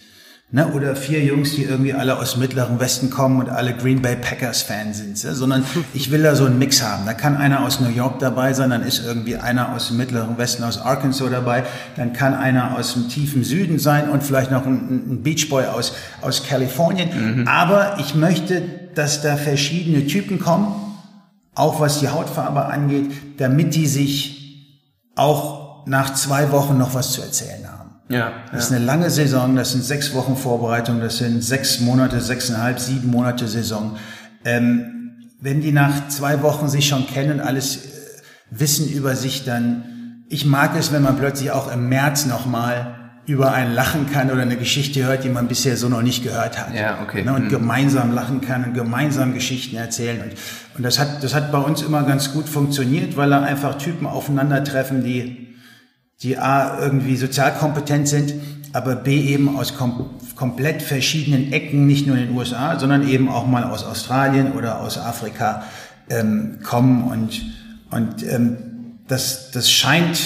Ne? Oder vier Jungs, die irgendwie alle aus dem Mittleren Westen kommen und alle Green Bay Packers Fan sind. Ja? Sondern <laughs> ich will da so einen Mix haben. Da kann einer aus New York dabei sein, dann ist irgendwie einer aus dem Mittleren Westen, aus Arkansas dabei, dann kann einer aus dem tiefen Süden sein und vielleicht noch ein, ein Beachboy aus, aus Kalifornien. Mhm. Aber ich möchte, dass da verschiedene Typen kommen, auch was die Hautfarbe angeht, damit die sich auch nach zwei Wochen noch was zu erzählen haben. Ja, das ist eine lange Saison, das sind sechs Wochen Vorbereitung, das sind sechs Monate, sechseinhalb, sieben Monate Saison. Ähm, wenn die nach zwei Wochen sich schon kennen, alles äh, wissen über sich, dann ich mag es, wenn man plötzlich auch im März nochmal über einen lachen kann oder eine Geschichte hört, die man bisher so noch nicht gehört hat. Ja, okay. Ne, und mhm. gemeinsam lachen kann und gemeinsam Geschichten erzählen. Und, und das hat, das hat bei uns immer ganz gut funktioniert, weil da einfach Typen aufeinandertreffen, die, die A, irgendwie sozial kompetent sind, aber B, eben aus kom komplett verschiedenen Ecken, nicht nur in den USA, sondern eben auch mal aus Australien oder aus Afrika ähm, kommen und, und ähm, das, das scheint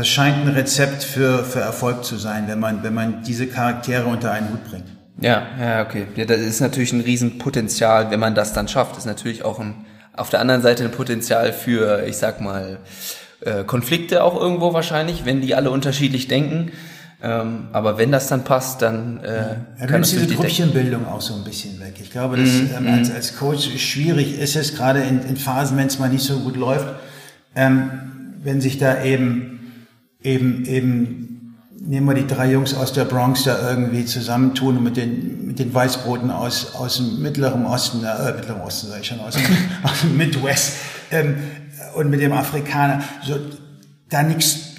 das scheint ein Rezept für, für Erfolg zu sein, wenn man, wenn man diese Charaktere unter einen Hut bringt. Ja, ja, okay. Ja, das ist natürlich ein Riesenpotenzial, wenn man das dann schafft. Das ist natürlich auch ein, auf der anderen Seite ein Potenzial für, ich sag mal, äh, Konflikte auch irgendwo wahrscheinlich, wenn die alle unterschiedlich denken. Ähm, aber wenn das dann passt, dann äh, ja, ja, kann diese Grüppchenbildung auch so ein bisschen weg. Ich glaube, dass mm, ähm, als, als Coach schwierig ist es, gerade in, in Phasen, wenn es mal nicht so gut läuft, ähm, wenn sich da eben eben, eben, nehmen wir die drei Jungs aus der Bronx da irgendwie zusammentun und mit den, mit den Weißbroten aus, aus dem Mittleren Osten, äh, Mittleren Osten sage ich schon, aus dem, <laughs> aus dem Midwest, ähm, und mit dem Afrikaner, so, da nichts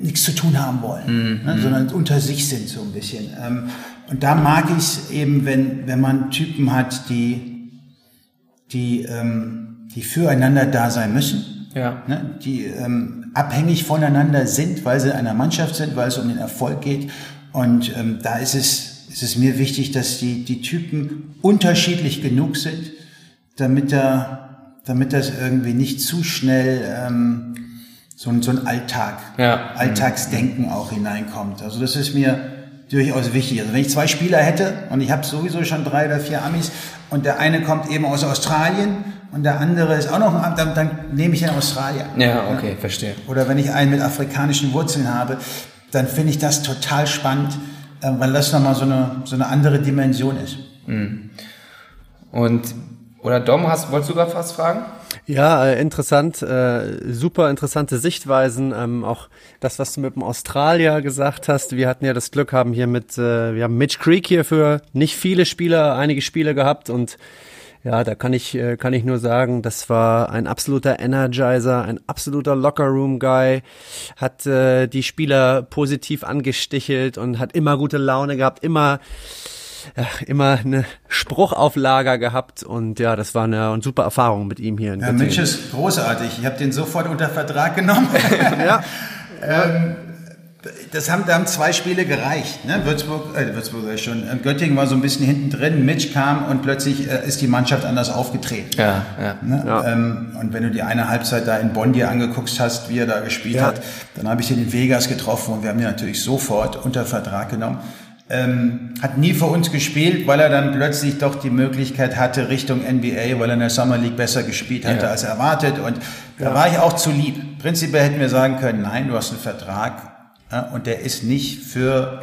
nichts zu tun haben wollen, ne, mm. sondern unter sich sind so ein bisschen. Ähm, und da mag ich es eben, wenn, wenn man Typen hat, die, die, ähm, die füreinander da sein müssen, ja. ne, die ähm, abhängig voneinander sind, weil sie in einer Mannschaft sind, weil es um den Erfolg geht. Und ähm, da ist es, ist es mir wichtig, dass die, die Typen unterschiedlich genug sind, damit da, damit das irgendwie nicht zu schnell ähm, so, ein so ein Alltag, ja. Alltagsdenken auch hineinkommt. Also das ist mir durchaus wichtig. Also wenn ich zwei Spieler hätte und ich habe sowieso schon drei oder vier Amis und der eine kommt eben aus Australien und der andere ist auch noch ein dann, dann nehme ich den Australier. Ja, okay, ja. verstehe. Oder wenn ich einen mit afrikanischen Wurzeln habe, dann finde ich das total spannend, äh, weil das nochmal so eine, so eine andere Dimension ist. Mhm. Und Oder Dom, hast, wolltest du gerade was fragen? Ja, äh, interessant, äh, super interessante Sichtweisen. Ähm, auch das, was du mit dem Australier gesagt hast. Wir hatten ja das Glück, haben hier mit, äh, wir haben Mitch Creek hier für nicht viele Spieler, einige Spiele gehabt und ja, da kann ich, äh, kann ich nur sagen, das war ein absoluter Energizer, ein absoluter Lockerroom-Guy, hat äh, die Spieler positiv angestichelt und hat immer gute Laune gehabt, immer ja, immer eine Spruchauflager gehabt und ja, das war eine, eine super Erfahrung mit ihm hier in ja, Mitch ist großartig. Ich habe den sofort unter Vertrag genommen. <laughs> ja. ähm, das haben, da haben zwei Spiele gereicht. Ne? Würzburg, äh, Würzburg schon. Äh, Göttingen war so ein bisschen hinten drin. Mitch kam und plötzlich äh, ist die Mannschaft anders aufgetreten. Ja, ja. Ne? ja. Ähm, und wenn du die eine Halbzeit da in Bonn dir angeguckt hast, wie er da gespielt ja. hat, dann habe ich ihn in Vegas getroffen und wir haben ihn natürlich sofort unter Vertrag genommen. Ähm, hat nie für uns gespielt, weil er dann plötzlich doch die Möglichkeit hatte Richtung NBA, weil er in der Summer League besser gespielt hatte ja. als erwartet. Und da war ich auch zu lieb. Prinzipiell hätten wir sagen können, nein, du hast einen Vertrag und der ist nicht für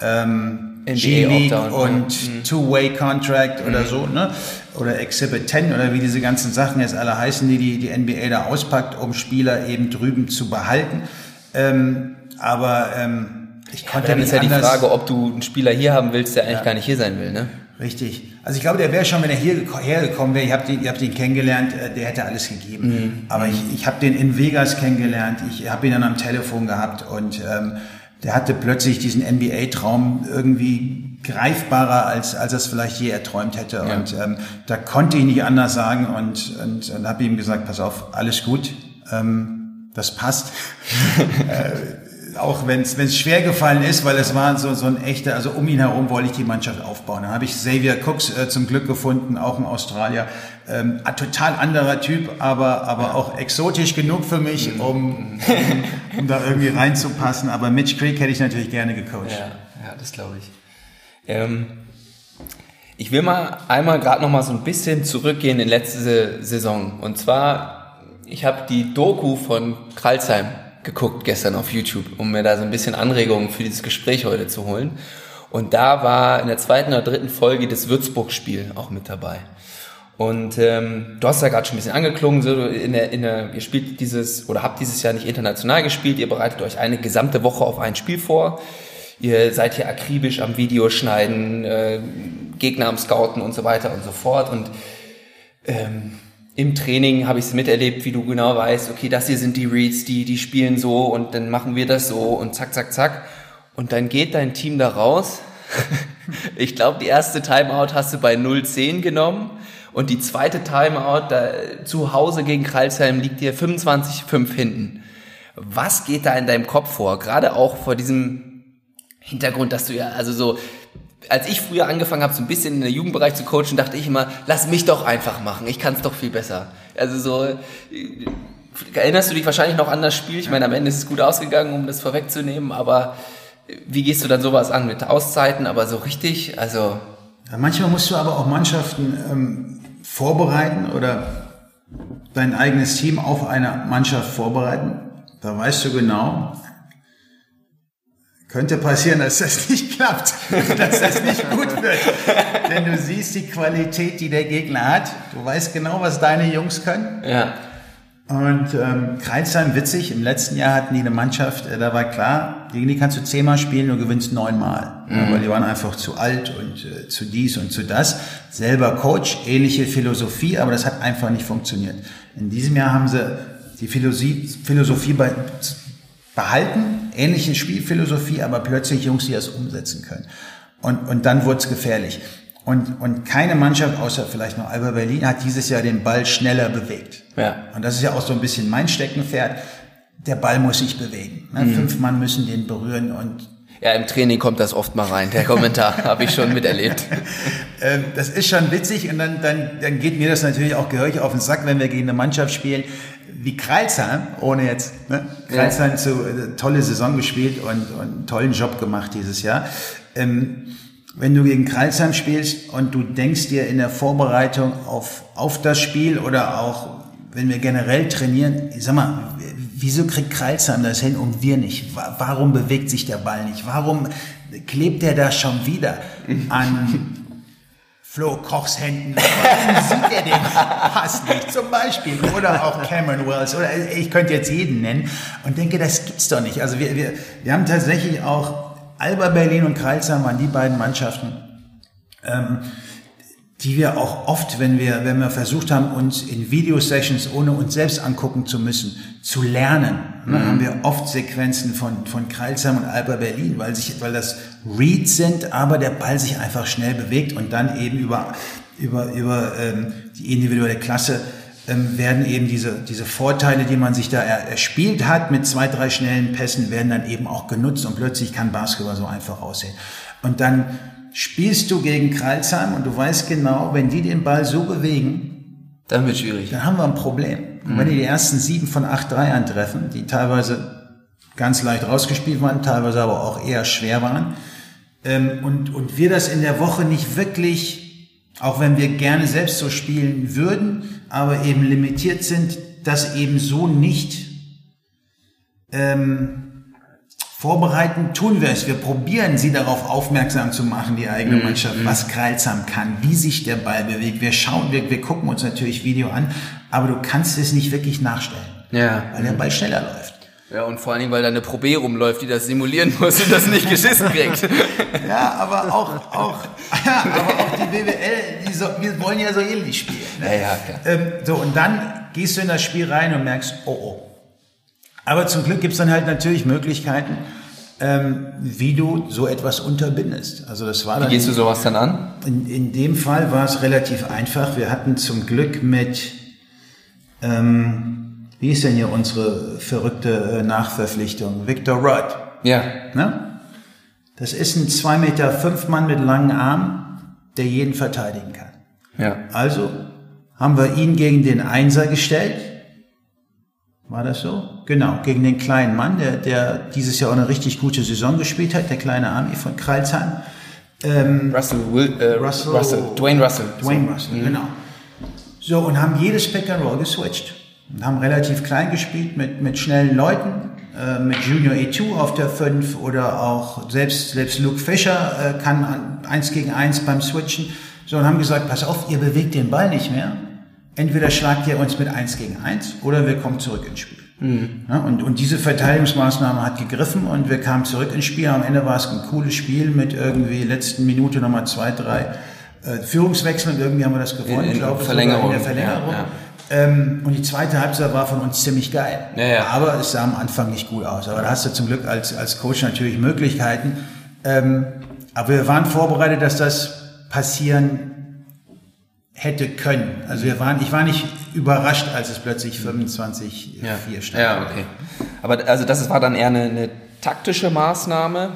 ähm, G-League und mhm. Two-Way-Contract oder mhm. so, ne? oder Exhibit 10 oder wie diese ganzen Sachen jetzt alle heißen, die die, die NBA da auspackt, um Spieler eben drüben zu behalten. Ähm, aber ähm, ich konnte ja, dann ist ja die Frage, ob du einen Spieler hier haben willst, der eigentlich ja. gar nicht hier sein will, ne? Richtig. Also ich glaube, der wäre schon, wenn er hierher gekommen wäre, ihr habt ihn, ihr habt ihn kennengelernt, äh, der hätte alles gegeben. Mhm. Aber ich, ich habe den in Vegas kennengelernt, ich habe ihn dann am Telefon gehabt und ähm, der hatte plötzlich diesen NBA-Traum irgendwie greifbarer, als, als er es vielleicht je erträumt hätte. Ja. Und ähm, da konnte ich nicht anders sagen und, und, und habe ihm gesagt, pass auf, alles gut, ähm, das passt. <laughs> äh, auch wenn es schwer gefallen ist, weil es war so, so ein echter, also um ihn herum wollte ich die Mannschaft aufbauen. Dann habe ich Xavier Cooks äh, zum Glück gefunden, auch ein Australier. Ähm, ein total anderer Typ, aber, aber auch exotisch genug für mich, mhm. um, um, um da irgendwie reinzupassen. Aber Mitch Creek hätte ich natürlich gerne gecoacht. Ja, ja das glaube ich. Ähm, ich will mal einmal gerade noch mal so ein bisschen zurückgehen in letzte Saison. Und zwar, ich habe die Doku von Kralsheim geguckt gestern auf YouTube, um mir da so ein bisschen Anregungen für dieses Gespräch heute zu holen. Und da war in der zweiten oder dritten Folge das Würzburg-Spiel auch mit dabei. Und ähm, du hast ja gerade schon ein bisschen angeklungen, so in der, in der, ihr spielt dieses oder habt dieses Jahr nicht international gespielt, ihr bereitet euch eine gesamte Woche auf ein Spiel vor. Ihr seid hier akribisch am Videoschneiden, äh, Gegner am Scouten und so weiter und so fort. Und ähm, im Training habe ich es miterlebt, wie du genau weißt, okay, das hier sind die Reads, die, die spielen so und dann machen wir das so und zack, zack, zack. Und dann geht dein Team da raus. <laughs> ich glaube, die erste Timeout hast du bei 0-10 genommen und die zweite Timeout da, zu Hause gegen Kralsheim liegt dir 25-5 hinten. Was geht da in deinem Kopf vor? Gerade auch vor diesem Hintergrund, dass du ja, also so, als ich früher angefangen habe, so ein bisschen in der Jugendbereich zu coachen, dachte ich immer, lass mich doch einfach machen, ich kann es doch viel besser. Also so, äh, erinnerst du dich wahrscheinlich noch an das Spiel? Ich meine, am Ende ist es gut ausgegangen, um das vorwegzunehmen, aber wie gehst du dann sowas an mit Auszeiten, aber so richtig, also... Ja, manchmal musst du aber auch Mannschaften ähm, vorbereiten oder dein eigenes Team auf eine Mannschaft vorbereiten. Da weißt du genau, könnte passieren, dass das nicht klappt, <laughs> dass das nicht gut wird. Denn du siehst die Qualität, die der Gegner hat. Du weißt genau, was deine Jungs können. Ja. Und ähm, Kreisheim, witzig, im letzten Jahr hatten die eine Mannschaft, äh, da war klar, gegen die kannst du zehnmal spielen, du gewinnst neunmal. Mhm. Ja, weil die waren einfach zu alt und äh, zu dies und zu das. Selber Coach, ähnliche Philosophie, aber das hat einfach nicht funktioniert. In diesem Jahr haben sie die Philosophie, Philosophie bei, behalten, ähnliche Spielphilosophie, aber plötzlich Jungs, die das umsetzen können. Und, und dann wurde es gefährlich. Und, und keine Mannschaft, außer vielleicht noch Alba Berlin, hat dieses Jahr den Ball schneller bewegt. Ja. Und das ist ja auch so ein bisschen mein Steckenpferd. Der Ball muss sich bewegen. Ne? Mhm. Fünf Mann müssen den berühren und ja, im Training kommt das oft mal rein, der Kommentar, <laughs> habe ich schon miterlebt. Ähm, das ist schon witzig und dann, dann, dann geht mir das natürlich auch gehörig auf den Sack, wenn wir gegen eine Mannschaft spielen, wie Kreilsheim, ohne jetzt, ne? Kreilsheim ja. zu, äh, tolle Saison gespielt und, und einen tollen Job gemacht dieses Jahr. Ähm, wenn du gegen Kreilsheim spielst und du denkst dir in der Vorbereitung auf, auf das Spiel oder auch wenn wir generell trainieren, ich sag mal, wieso kriegt Kreilsheim das hin und wir nicht? Warum bewegt sich der Ball nicht? Warum klebt er da schon wieder an <laughs> Flo Kochs Händen. Warum sieht er den Pass nicht? Zum Beispiel. Oder auch Cameron Wells. Oder ich könnte jetzt jeden nennen und denke, das gibt's doch nicht. Also wir, wir, wir haben tatsächlich auch Alba Berlin und Kreilsheim waren die beiden Mannschaften, ähm, die wir auch oft, wenn wir, wenn wir versucht haben, uns in Videosessions, ohne uns selbst angucken zu müssen, zu lernen, mhm. haben wir oft Sequenzen von, von Kreilsheim und Alba Berlin, weil sich, weil das Reads sind, aber der Ball sich einfach schnell bewegt und dann eben über, über, über ähm, die individuelle Klasse ähm, werden eben diese, diese Vorteile, die man sich da er, erspielt hat mit zwei, drei schnellen Pässen, werden dann eben auch genutzt und plötzlich kann Basketball so einfach aussehen. Und dann spielst du gegen Kreilsheim und du weißt genau, wenn die den Ball so bewegen, dann wird schwierig. Dann haben wir ein Problem. Und wenn die die ersten sieben von acht Dreiern treffen, die teilweise ganz leicht rausgespielt waren, teilweise aber auch eher schwer waren, ähm, und, und wir das in der Woche nicht wirklich, auch wenn wir gerne selbst so spielen würden, aber eben limitiert sind, das eben so nicht ähm, Vorbereiten tun wir es. Wir probieren sie darauf aufmerksam zu machen, die eigene mhm, Mannschaft, mm. was Kreilsam kann, wie sich der Ball bewegt. Wir schauen, wir, wir gucken uns natürlich Video an, aber du kannst es nicht wirklich nachstellen, ja. weil der Ball schneller läuft. Ja, und vor allen Dingen, weil da eine Pro B rumläuft, die das simulieren muss und das nicht geschissen kriegt. <laughs> ja, aber auch, auch, <laughs> ja, aber auch die BWL, die so, wir wollen ja so ähnlich spielen. Ne? Ja, ja, klar. Ähm, so, und dann gehst du in das Spiel rein und merkst, oh, oh, aber zum Glück gibt es dann halt natürlich Möglichkeiten, ähm, wie du so etwas unterbindest. Also das war dann, wie gehst du sowas dann an? In, in dem Fall war es relativ einfach. Wir hatten zum Glück mit, ähm, wie ist denn hier unsere verrückte äh, Nachverpflichtung? Victor Rudd. Ja. Ne? Das ist ein 2,5 Meter fünf Mann mit langen Armen, der jeden verteidigen kann. Ja. Also haben wir ihn gegen den Einser gestellt war das so? Genau, gegen den kleinen Mann, der, der dieses Jahr auch eine richtig gute Saison gespielt hat, der kleine Army von Kreilsheim. Ähm, Russell, Will, äh, Russell, Russell, Dwayne Russell. Dwayne so. Russell, mhm. genau. So, und haben jedes Pick and Roll geswitcht. Und haben relativ klein gespielt mit, mit schnellen Leuten, äh, mit Junior E2 auf der 5 oder auch selbst, selbst Luke Fischer äh, kann an, eins gegen eins beim Switchen. So, und haben gesagt, pass auf, ihr bewegt den Ball nicht mehr entweder schlagt ihr uns mit eins gegen eins oder wir kommen zurück ins Spiel. Mhm. Ja, und, und diese Verteidigungsmaßnahme hat gegriffen und wir kamen zurück ins Spiel. Am Ende war es ein cooles Spiel mit irgendwie letzten Minute nochmal zwei, drei äh, Führungswechseln und irgendwie haben wir das gewonnen. In, in, glaube, Verlängerung. in der Verlängerung. Ja, ja. Ähm, und die zweite Halbzeit war von uns ziemlich geil. Aber es sah am Anfang nicht gut aus. Aber da hast du zum Glück als, als Coach natürlich Möglichkeiten. Ähm, aber wir waren vorbereitet, dass das passieren hätte können. Also wir waren, ich war nicht überrascht, als es plötzlich 25 ja. 4 stand. Ja, okay. Aber also das war dann eher eine, eine taktische Maßnahme.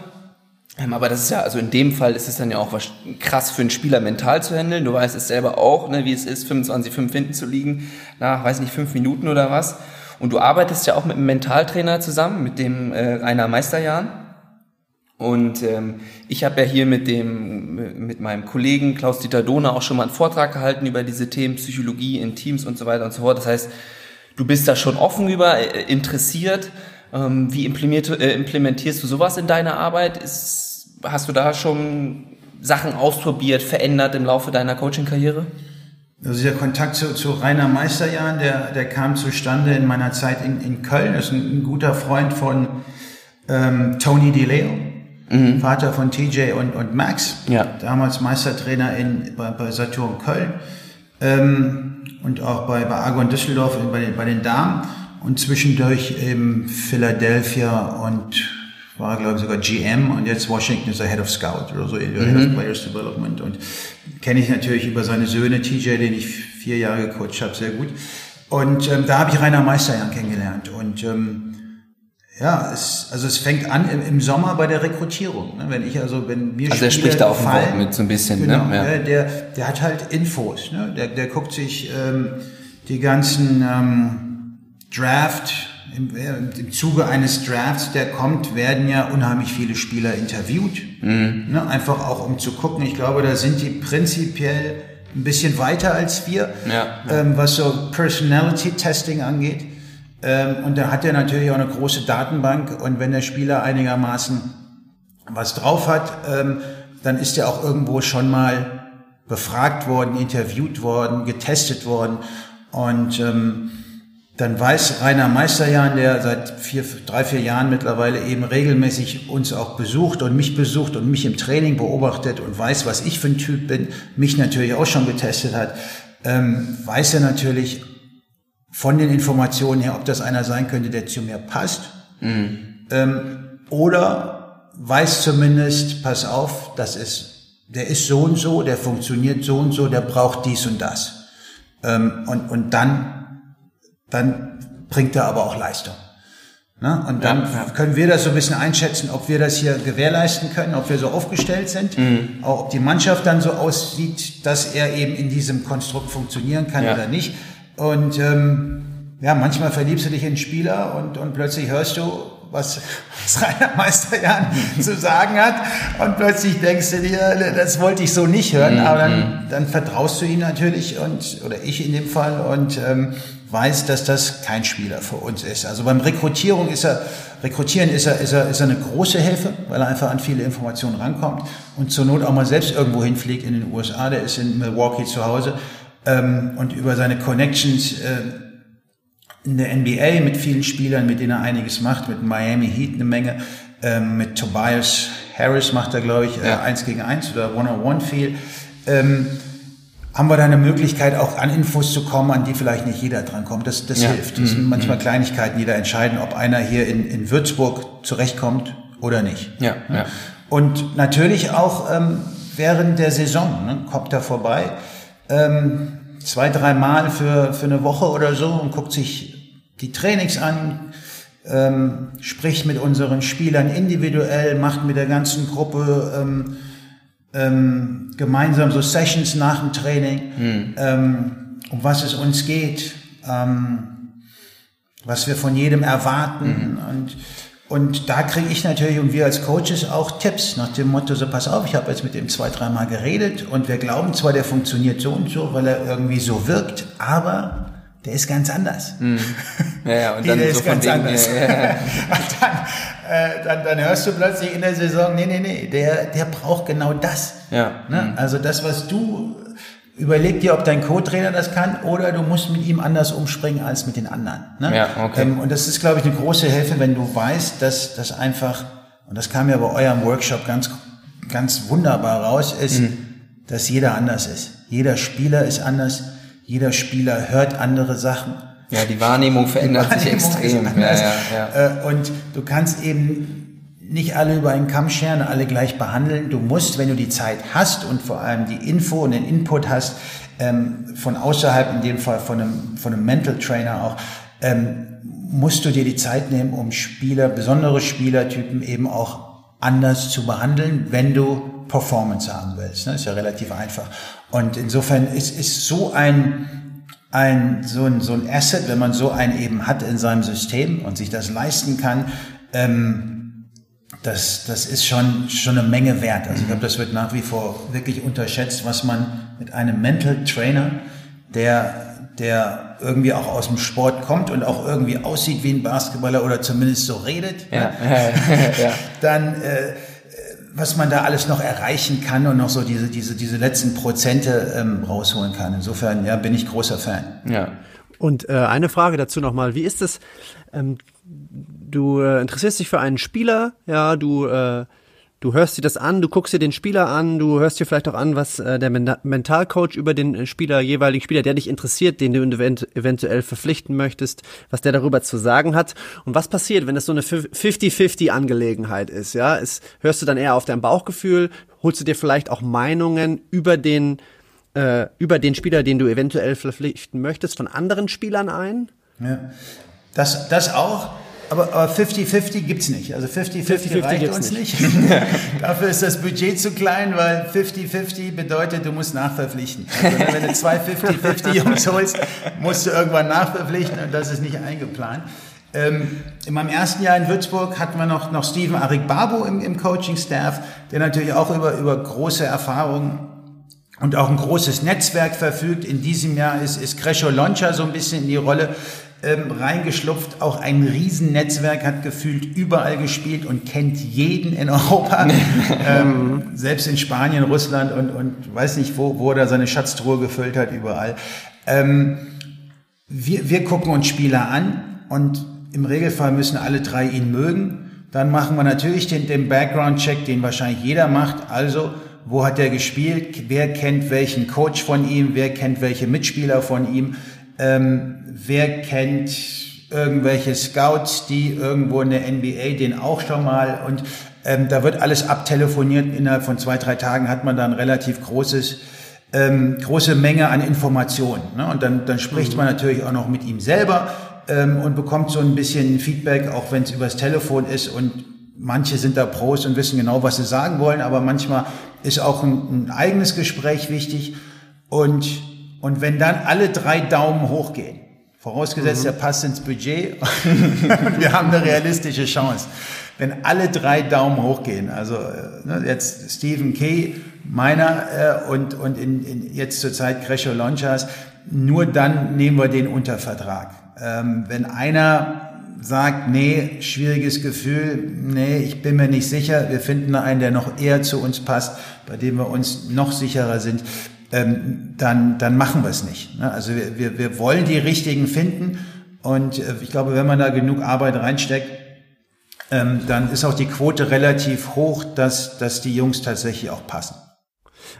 Ähm, aber das ist ja, also in dem Fall ist es dann ja auch was krass für einen Spieler mental zu handeln. Du weißt es selber auch, ne, wie es ist, 25, 5 hinten zu liegen, nach, weiß nicht, fünf Minuten oder was. Und du arbeitest ja auch mit einem Mentaltrainer zusammen, mit dem äh, Rainer Meisterjahn. Und ähm, ich habe ja hier mit dem mit meinem Kollegen Klaus-Dieter Dohner auch schon mal einen Vortrag gehalten über diese Themen Psychologie in Teams und so weiter und so fort. Das heißt, du bist da schon offen über, äh, interessiert. Ähm, wie äh, implementierst du sowas in deiner Arbeit? Ist, hast du da schon Sachen ausprobiert, verändert im Laufe deiner Coaching-Karriere? Also der Kontakt zu, zu Rainer Meisterjahn, der, der kam zustande in meiner Zeit in, in Köln. Das ist ein, ein guter Freund von ähm, Tony DeLeo mhm. Vater von TJ und, und Max, ja. damals Meistertrainer in, bei, bei Saturn Köln ähm, und auch bei, bei Argon Düsseldorf bei den, bei den Damen und zwischendurch eben Philadelphia und war glaube ich sogar GM und jetzt Washington ist er Head of Scout oder so, mhm. Head of Players Development und kenne ich natürlich über seine Söhne TJ, den ich vier Jahre gecoacht habe, sehr gut. Und ähm, da habe ich Rainer Meisterjan kennengelernt und ähm, ja, es, also es fängt an im, im Sommer bei der Rekrutierung. Ne? Wenn ich also, wenn mir Also er spricht da auf Wort mit so ein bisschen, ne? genau, ne? Ja. Der, der hat halt Infos. Ne? Der, der guckt sich ähm, die ganzen ähm, Draft im, im Zuge eines Drafts, der kommt, werden ja unheimlich viele Spieler interviewt. Mhm. Ne? Einfach auch um zu gucken. Ich glaube, da sind die prinzipiell ein bisschen weiter als wir, ja, ja. Ähm, was so Personality Testing angeht. Ähm, und da hat er natürlich auch eine große Datenbank. Und wenn der Spieler einigermaßen was drauf hat, ähm, dann ist er auch irgendwo schon mal befragt worden, interviewt worden, getestet worden. Und ähm, dann weiß Rainer Meisterjahn, der seit vier, drei, vier Jahren mittlerweile eben regelmäßig uns auch besucht und mich besucht und mich im Training beobachtet und weiß, was ich für ein Typ bin, mich natürlich auch schon getestet hat, weiß er natürlich von den Informationen her, ob das einer sein könnte, der zu mir passt. Mhm. Ähm, oder weiß zumindest, pass auf, das ist, der ist so und so, der funktioniert so und so, der braucht dies und das. Ähm, und, und dann dann bringt er aber auch Leistung. Ne? Und dann ja, ja. können wir das so ein bisschen einschätzen, ob wir das hier gewährleisten können, ob wir so aufgestellt sind, mhm. auch ob die Mannschaft dann so aussieht, dass er eben in diesem Konstrukt funktionieren kann ja. oder nicht. Und ähm, ja, manchmal verliebst du dich in Spieler und, und plötzlich hörst du, was, <laughs> was Rainer Meisterjan zu sagen hat und plötzlich denkst du dir, das wollte ich so nicht hören, mhm. aber dann, dann vertraust du ihm natürlich und oder ich in dem Fall und ähm, weiß, dass das kein Spieler für uns ist. Also beim Rekrutierung ist er, Rekrutieren ist er, ist er, ist er eine große Hilfe, weil er einfach an viele Informationen rankommt und zur Not auch mal selbst irgendwo hinfliegt in den USA. Der ist in Milwaukee zu Hause ähm, und über seine Connections äh, in der NBA mit vielen Spielern, mit denen er einiges macht, mit Miami Heat eine Menge, ähm, mit Tobias Harris macht er, glaube ich, äh, ja. eins gegen eins oder One-on-One viel. Ähm, haben wir da eine Möglichkeit, auch an Infos zu kommen, an die vielleicht nicht jeder drankommt. Das, das ja. hilft. Das sind mhm. manchmal mhm. Kleinigkeiten, die da entscheiden, ob einer hier in, in Würzburg zurechtkommt oder nicht. Ja, ja. Und natürlich auch ähm, während der Saison ne, kommt er vorbei, ähm, zwei, dreimal für, für eine Woche oder so und guckt sich die Trainings an, ähm, spricht mit unseren Spielern individuell, macht mit der ganzen Gruppe ähm, ähm, gemeinsam so Sessions nach dem Training, mhm. ähm, um was es uns geht, ähm, was wir von jedem erwarten. Mhm. Und, und da kriege ich natürlich und wir als Coaches auch Tipps nach dem Motto, so pass auf, ich habe jetzt mit dem zwei, dreimal geredet und wir glauben zwar, der funktioniert so und so, weil er irgendwie so wirkt, aber der ist ganz anders. Mhm. Ja, ja, und <laughs> dann der so ist ganz wegen, anders. Ja, ja. <laughs> dann, äh, dann, dann hörst du plötzlich in der Saison, nee, nee, nee, der, der braucht genau das. Ja. Ne? Mhm. Also das, was du Überleg dir, ob dein Co-Trainer das kann oder du musst mit ihm anders umspringen als mit den anderen. Ne? Ja, okay. Ähm, und das ist, glaube ich, eine große Hilfe, wenn du weißt, dass das einfach, und das kam ja bei eurem Workshop ganz, ganz wunderbar raus, ist, mhm. dass jeder anders ist. Jeder Spieler ist anders, jeder Spieler hört andere Sachen. Ja, die Wahrnehmung verändert die Wahrnehmung sich extrem. Ja, ja, ja. Äh, und du kannst eben nicht alle über einen Kamm scheren, alle gleich behandeln. Du musst, wenn du die Zeit hast und vor allem die Info und den Input hast, ähm, von außerhalb, in dem Fall von einem, von einem Mental Trainer auch, ähm, musst du dir die Zeit nehmen, um Spieler, besondere Spielertypen eben auch anders zu behandeln, wenn du Performance haben willst. Das ist ja relativ einfach. Und insofern ist, ist so ein, ein, so ein, so ein Asset, wenn man so einen eben hat in seinem System und sich das leisten kann, ähm, das, das ist schon, schon eine Menge wert. Also ich glaube, das wird nach wie vor wirklich unterschätzt, was man mit einem Mental Trainer, der, der irgendwie auch aus dem Sport kommt und auch irgendwie aussieht wie ein Basketballer oder zumindest so redet, ja. Ne? <laughs> ja. dann äh, was man da alles noch erreichen kann und noch so diese, diese, diese letzten Prozente ähm, rausholen kann. Insofern, ja, bin ich großer Fan. Ja. Und äh, eine Frage dazu nochmal. Wie ist es, ähm, du äh, interessierst dich für einen Spieler, ja, du äh, Du hörst dir das an, du guckst dir den Spieler an, du hörst dir vielleicht auch an, was äh, der Men Mentalcoach über den Spieler, jeweiligen Spieler, der dich interessiert, den du event eventuell verpflichten möchtest, was der darüber zu sagen hat. Und was passiert, wenn das so eine 50-50 Angelegenheit ist, ja? Ist, hörst du dann eher auf dein Bauchgefühl, holst du dir vielleicht auch Meinungen über den, äh, über den Spieler, den du eventuell verpflichten möchtest, von anderen Spielern ein? Ja. Das, das auch. Aber 50-50 gibt's nicht. Also 50-50 reicht uns nicht. nicht. <laughs> Dafür ist das Budget zu klein, weil 50-50 bedeutet, du musst nachverpflichten. Also wenn du zwei 50-50 <laughs> Jungs holst, musst du irgendwann nachverpflichten und das ist nicht eingeplant. Ähm, in meinem ersten Jahr in Würzburg hatten wir noch, noch Steven Arik Babu im, im Coaching-Staff, der natürlich auch über, über große Erfahrungen und auch ein großes Netzwerk verfügt. In diesem Jahr ist, ist Crescio Loncha so ein bisschen in die Rolle ähm, reingeschlupft, auch ein Riesennetzwerk, hat gefühlt überall gespielt und kennt jeden in Europa. <laughs> ähm, selbst in Spanien, Russland und, und weiß nicht, wo, wo er seine Schatztruhe gefüllt hat, überall. Ähm, wir, wir gucken uns Spieler an und im Regelfall müssen alle drei ihn mögen. Dann machen wir natürlich den, den Background-Check, den wahrscheinlich jeder macht. Also, wo hat er gespielt? Wer kennt welchen Coach von ihm? Wer kennt welche Mitspieler von ihm? Ähm, wer kennt irgendwelche Scouts, die irgendwo in der NBA den auch schon mal und ähm, da wird alles abtelefoniert. Innerhalb von zwei, drei Tagen hat man dann relativ großes, ähm, große Menge an Informationen. Ne? Und dann, dann spricht mhm. man natürlich auch noch mit ihm selber ähm, und bekommt so ein bisschen Feedback, auch wenn es übers Telefon ist. Und manche sind da Pros und wissen genau, was sie sagen wollen, aber manchmal ist auch ein, ein eigenes Gespräch wichtig. Und, und wenn dann alle drei Daumen hochgehen, vorausgesetzt, mhm. er passt ins Budget, <laughs> wir haben eine realistische Chance. Wenn alle drei Daumen hochgehen, also äh, ne, jetzt Stephen Kay, meiner äh, und, und in, in, jetzt zurzeit Crescio Lonchas, nur dann nehmen wir den unter Vertrag. Ähm, wenn einer sagt, nee, schwieriges Gefühl, nee, ich bin mir nicht sicher, wir finden einen, der noch eher zu uns passt, bei dem wir uns noch sicherer sind, ähm, dann, dann machen wir es nicht. Ne? Also wir, wir, wir wollen die richtigen finden und äh, ich glaube, wenn man da genug Arbeit reinsteckt, ähm, dann ist auch die Quote relativ hoch, dass, dass die Jungs tatsächlich auch passen.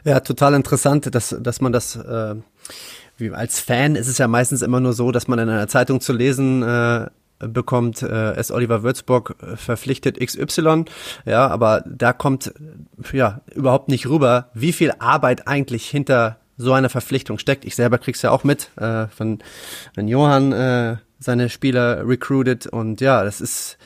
Ja, total interessant, dass, dass man das äh, wie als Fan ist es ja meistens immer nur so, dass man in einer Zeitung zu lesen äh, bekommt, äh, es Oliver Würzburg verpflichtet XY, ja, aber da kommt ja überhaupt nicht rüber, wie viel Arbeit eigentlich hinter so einer Verpflichtung steckt. Ich selber krieg's ja auch mit, äh, von wenn Johann äh, seine Spieler recruited und ja, das ist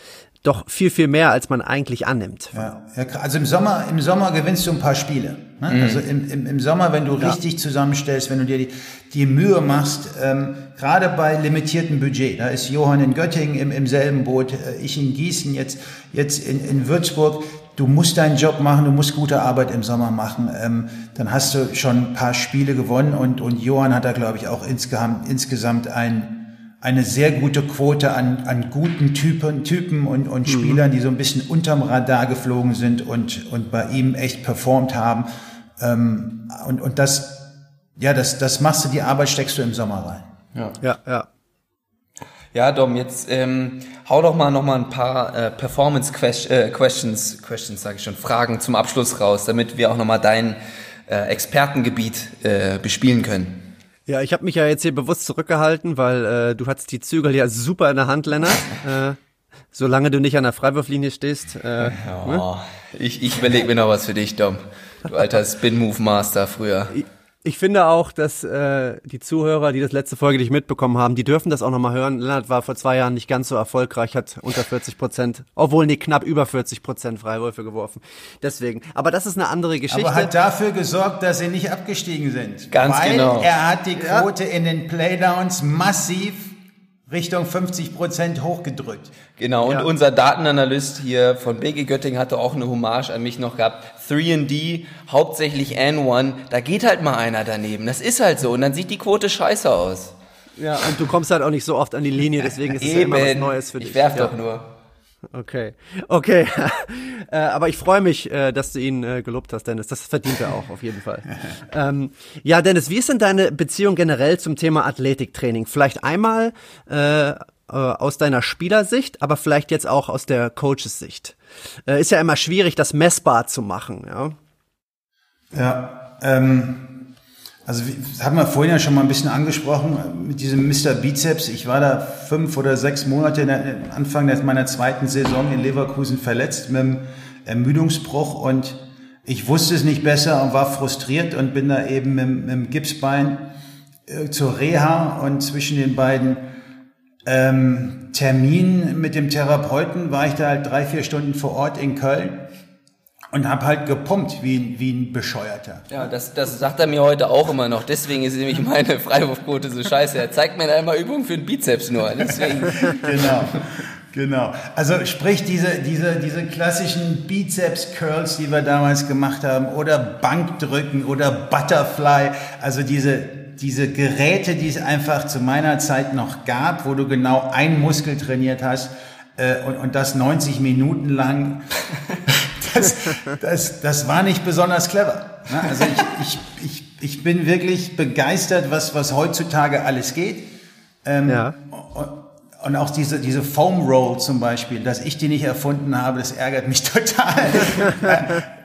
doch viel, viel mehr, als man eigentlich annimmt. Ja, also im Sommer, im Sommer gewinnst du ein paar Spiele. Ne? Mhm. Also im, im, im Sommer, wenn du ja. richtig zusammenstellst, wenn du dir die, die Mühe machst, ähm, gerade bei limitiertem Budget, da ist Johann in Göttingen im, im selben Boot, äh, ich in Gießen, jetzt, jetzt in, in Würzburg, du musst deinen Job machen, du musst gute Arbeit im Sommer machen, ähm, dann hast du schon ein paar Spiele gewonnen und, und Johann hat da, glaube ich, auch insgesamt, insgesamt ein eine sehr gute Quote an, an guten Typen, Typen und, und mhm. Spielern, die so ein bisschen unterm Radar geflogen sind und, und bei ihm echt performt haben. Ähm, und, und das, ja, das, das machst du, die Arbeit steckst du im Sommer rein. Ja, ja. ja. Ja, Dom, jetzt ähm, hau doch mal noch mal ein paar äh, Performance -Quest äh, Questions, Questions sage ich schon, Fragen zum Abschluss raus, damit wir auch noch mal dein äh, Expertengebiet äh, bespielen können. Ja, ich habe mich ja jetzt hier bewusst zurückgehalten, weil äh, du hattest die Zügel ja super in der Hand, Lennart. <laughs> äh, solange du nicht an der Freiwurflinie stehst. Äh, oh, ne? Ich, ich überlege mir noch was für dich, Dom. Du alter Spin-Move-Master früher. Ich finde auch, dass äh, die Zuhörer, die das letzte Folge nicht mitbekommen haben, die dürfen das auch nochmal hören. Lennart war vor zwei Jahren nicht ganz so erfolgreich, hat unter 40 Prozent, obwohl nee, knapp über 40 Prozent Freiwürfe geworfen. Deswegen. Aber das ist eine andere Geschichte. Aber hat dafür gesorgt, dass sie nicht abgestiegen sind. Ganz Weil genau. er hat die Quote ja. in den Playdowns massiv Richtung 50 Prozent hochgedrückt. Genau, und ja. unser Datenanalyst hier von BG Göttingen hatte auch eine Hommage an mich noch gehabt. 3D, hauptsächlich N1, da geht halt mal einer daneben. Das ist halt so und dann sieht die Quote scheiße aus. Ja, und du kommst halt auch nicht so oft an die Linie, deswegen ist es ja immer was Neues für dich. Ich werf ja. doch nur. Okay, okay. <laughs> äh, aber ich freue mich, äh, dass du ihn äh, gelobt hast, Dennis. Das verdient er auch, auf jeden Fall. <laughs> ähm, ja, Dennis, wie ist denn deine Beziehung generell zum Thema Athletiktraining? Vielleicht einmal äh, äh, aus deiner Spielersicht, aber vielleicht jetzt auch aus der Coaches-Sicht. Äh, ist ja immer schwierig, das messbar zu machen, ja. Ja, ähm, also das haben wir vorhin ja schon mal ein bisschen angesprochen mit diesem Mr. Bizeps. Ich war da fünf oder sechs Monate der, Anfang meiner zweiten Saison in Leverkusen verletzt mit einem Ermüdungsbruch und ich wusste es nicht besser und war frustriert und bin da eben mit, mit dem Gipsbein äh, zur Reha und zwischen den beiden ähm, Terminen mit dem Therapeuten war ich da halt drei, vier Stunden vor Ort in Köln und habe halt gepumpt wie, wie ein Bescheuerter. Ja, das, das sagt er mir heute auch immer noch. Deswegen ist nämlich meine <laughs> Freiwurfquote so scheiße. Er zeigt mir einmal Übungen für den Bizeps nur. Deswegen. <laughs> genau. Genau. Also sprich diese, diese, diese klassischen Bizeps-Curls, die wir damals gemacht haben, oder Bankdrücken oder Butterfly, also diese diese Geräte, die es einfach zu meiner Zeit noch gab, wo du genau einen Muskel trainiert hast äh, und, und das 90 Minuten lang, <laughs> das, das, das war nicht besonders clever. Ne? Also ich, ich, ich, ich bin wirklich begeistert, was, was heutzutage alles geht. Ähm, ja. Und, und auch diese, diese Foam Roll zum Beispiel, dass ich die nicht erfunden habe, das ärgert mich <laughs> total.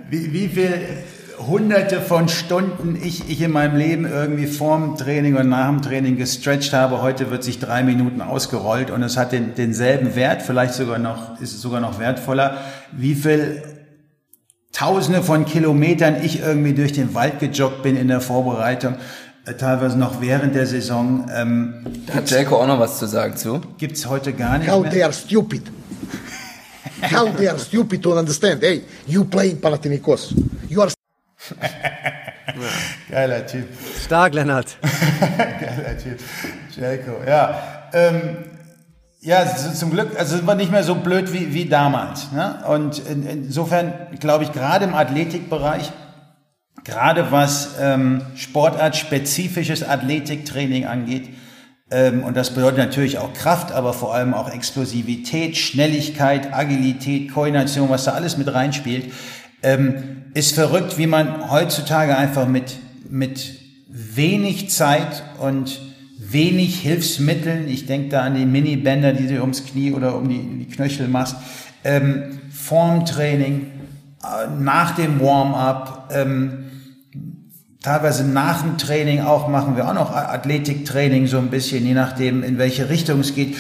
wie, wie viel hunderte von Stunden ich, ich in meinem Leben irgendwie vorm Training und nach dem Training gestretched habe. Heute wird sich drei Minuten ausgerollt und es hat den, denselben Wert, vielleicht sogar noch, ist es sogar noch wertvoller, wie viel Tausende von Kilometern ich irgendwie durch den Wald gejoggt bin in der Vorbereitung. Äh, teilweise noch während der Saison. Ähm, da hat Jelko auch noch was zu sagen zu. Gibt's heute gar nicht How mehr. they are stupid. How they are stupid to understand. Hey, you play in Panathinaikos. You are <laughs> Geiler Typ. Stark, Lennart. <laughs> Geiler Typ. Jelko, ja. Ähm, ja, zum Glück, also sind wir nicht mehr so blöd wie, wie damals. Ne? Und in, insofern glaube ich, gerade im Athletikbereich gerade was ähm, sportartspezifisches Athletiktraining angeht, ähm, und das bedeutet natürlich auch Kraft, aber vor allem auch Explosivität, Schnelligkeit, Agilität, Koordination, was da alles mit reinspielt, ähm, ist verrückt, wie man heutzutage einfach mit, mit wenig Zeit und wenig Hilfsmitteln, ich denke da an die Mini-Bänder, die du ums Knie oder um die, die Knöchel machst, ähm, Formtraining, äh, nach dem Warm-up, ähm, teilweise nach dem Training auch machen wir auch noch Athletiktraining so ein bisschen, je nachdem, in welche Richtung es geht,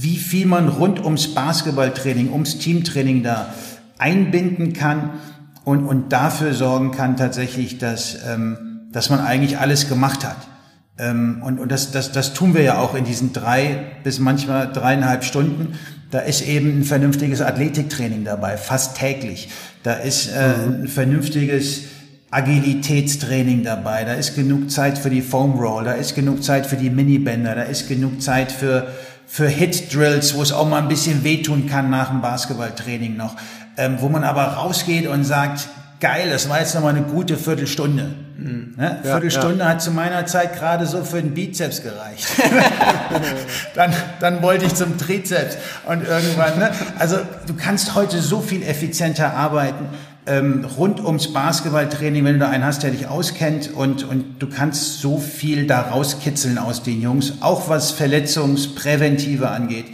wie viel man rund ums Basketballtraining, ums Teamtraining da einbinden kann und, und dafür sorgen kann tatsächlich, dass, ähm, dass man eigentlich alles gemacht hat. Ähm, und und das, das, das tun wir ja auch in diesen drei bis manchmal dreieinhalb Stunden. Da ist eben ein vernünftiges Athletiktraining dabei, fast täglich. Da ist äh, ein vernünftiges Agilitätstraining dabei, da ist genug Zeit für die Foam Roll, da ist genug Zeit für die Minibänder, da ist genug Zeit für, für Hit Drills, wo es auch mal ein bisschen wehtun kann nach dem Basketballtraining noch, ähm, wo man aber rausgeht und sagt, geil, das war jetzt nochmal eine gute Viertelstunde. Mhm. Ne? Ja, Viertelstunde ja. hat zu meiner Zeit gerade so für den Bizeps gereicht. <laughs> dann, dann wollte ich zum Trizeps und irgendwann, ne? also du kannst heute so viel effizienter arbeiten ähm, rund ums Basketballtraining, wenn du da einen hast, der dich auskennt und, und du kannst so viel da rauskitzeln aus den Jungs, auch was Verletzungspräventive angeht.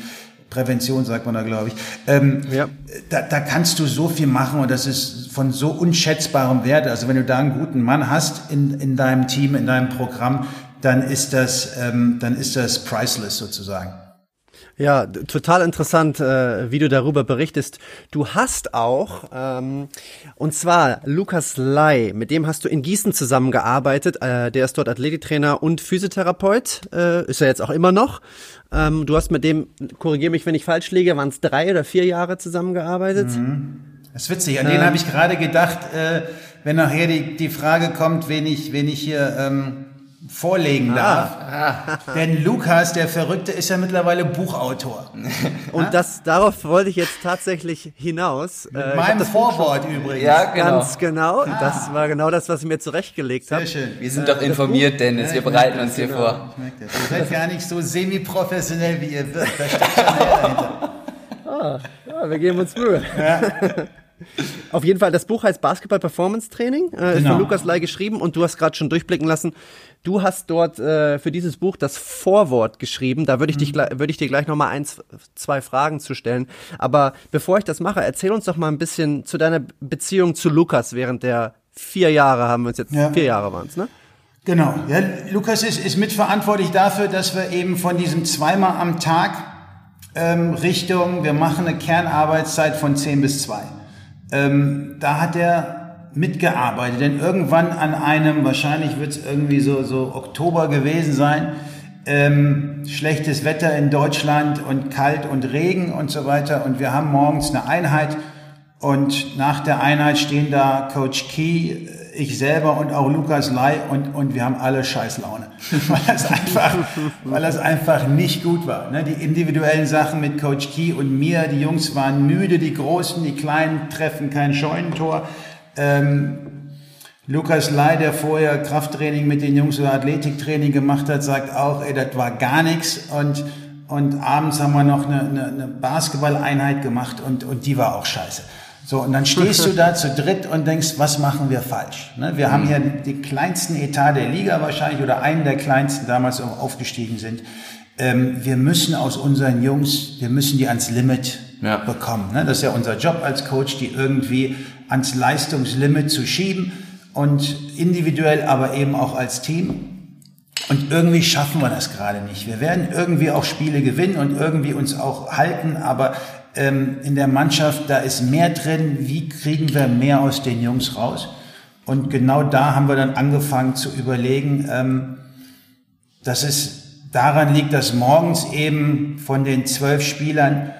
Prävention sagt man da, glaube ich. Ähm, ja. da, da kannst du so viel machen und das ist von so unschätzbarem Wert. Also wenn du da einen guten Mann hast in, in deinem Team, in deinem Programm, dann ist das, ähm, dann ist das priceless sozusagen. Ja, total interessant, äh, wie du darüber berichtest. Du hast auch, ähm, und zwar Lukas Lai, mit dem hast du in Gießen zusammengearbeitet. Äh, der ist dort Athletiktrainer und Physiotherapeut, äh, ist er jetzt auch immer noch. Ähm, du hast mit dem, korrigier mich, wenn ich falsch liege, waren es drei oder vier Jahre zusammengearbeitet? Mhm. Das ist witzig. An ähm, den habe ich gerade gedacht, äh, wenn nachher die, die Frage kommt, wen ich, wen ich hier ähm, vorlegen ah. darf. Ah. Denn Lukas, der Verrückte, ist ja mittlerweile Buchautor. <laughs> Und das, darauf wollte ich jetzt tatsächlich hinaus. Mit äh, meinem Vorwort übrigens. Ja, genau. Ganz genau. Ah. Das war genau das, was ich mir zurechtgelegt habe. Sehr schön. Wir sind äh, doch informiert, Buch, Dennis. Wir bereiten uns hier genau. vor. Ich merke das. Ihr seid gar nicht so semi-professionell, wie ihr wirkt. Da steckt schon mehr dahinter. Ah, ja, wir geben uns Mühe. Ja. <laughs> Auf jeden Fall, das Buch heißt Basketball Performance Training, äh, genau. ist von Lukas Lai geschrieben und du hast gerade schon durchblicken lassen, Du hast dort äh, für dieses Buch das Vorwort geschrieben. Da würde ich, mhm. dich, würde ich dir gleich nochmal ein, zwei Fragen zu stellen. Aber bevor ich das mache, erzähl uns doch mal ein bisschen zu deiner Beziehung zu Lukas während der vier Jahre haben wir uns jetzt, ja. vier Jahre waren es, ne? Genau. Ja, Lukas ist, ist mitverantwortlich dafür, dass wir eben von diesem zweimal am Tag ähm, Richtung, wir machen eine Kernarbeitszeit von zehn bis zwei. Ähm, da hat er mitgearbeitet, denn irgendwann an einem, wahrscheinlich wird es irgendwie so, so Oktober gewesen sein, ähm, schlechtes Wetter in Deutschland und kalt und Regen und so weiter und wir haben morgens eine Einheit und nach der Einheit stehen da Coach Key, ich selber und auch Lukas Lai und, und wir haben alle Scheißlaune, <laughs> weil das einfach, weil das einfach nicht gut war. Ne? Die individuellen Sachen mit Coach Key und mir, die Jungs waren müde, die Großen, die Kleinen treffen kein Scheunentor. Ähm, Lukas Lai, der vorher Krafttraining mit den Jungs oder Athletiktraining gemacht hat, sagt auch, ey, das war gar nichts und und abends haben wir noch eine, eine, eine Basketballeinheit gemacht und, und die war auch scheiße. So, und dann stehst du <laughs> da zu dritt und denkst, was machen wir falsch? Ne? Wir haben hier den kleinsten Etat der Liga wahrscheinlich oder einen der kleinsten damals auch aufgestiegen sind. Ähm, wir müssen aus unseren Jungs, wir müssen die ans Limit Ja. bekommen. Ne? Das ist ja unser Job als Coach, die irgendwie ans Leistungslimit zu schieben und individuell, aber eben auch als Team. Und irgendwie schaffen wir das gerade nicht. Wir werden irgendwie auch Spiele gewinnen und irgendwie uns auch halten, aber ähm, in der Mannschaft, da ist mehr drin. Wie kriegen wir mehr aus den Jungs raus? Und genau da haben wir dann angefangen zu überlegen, ähm, dass es daran liegt, dass morgens eben von den zwölf Spielern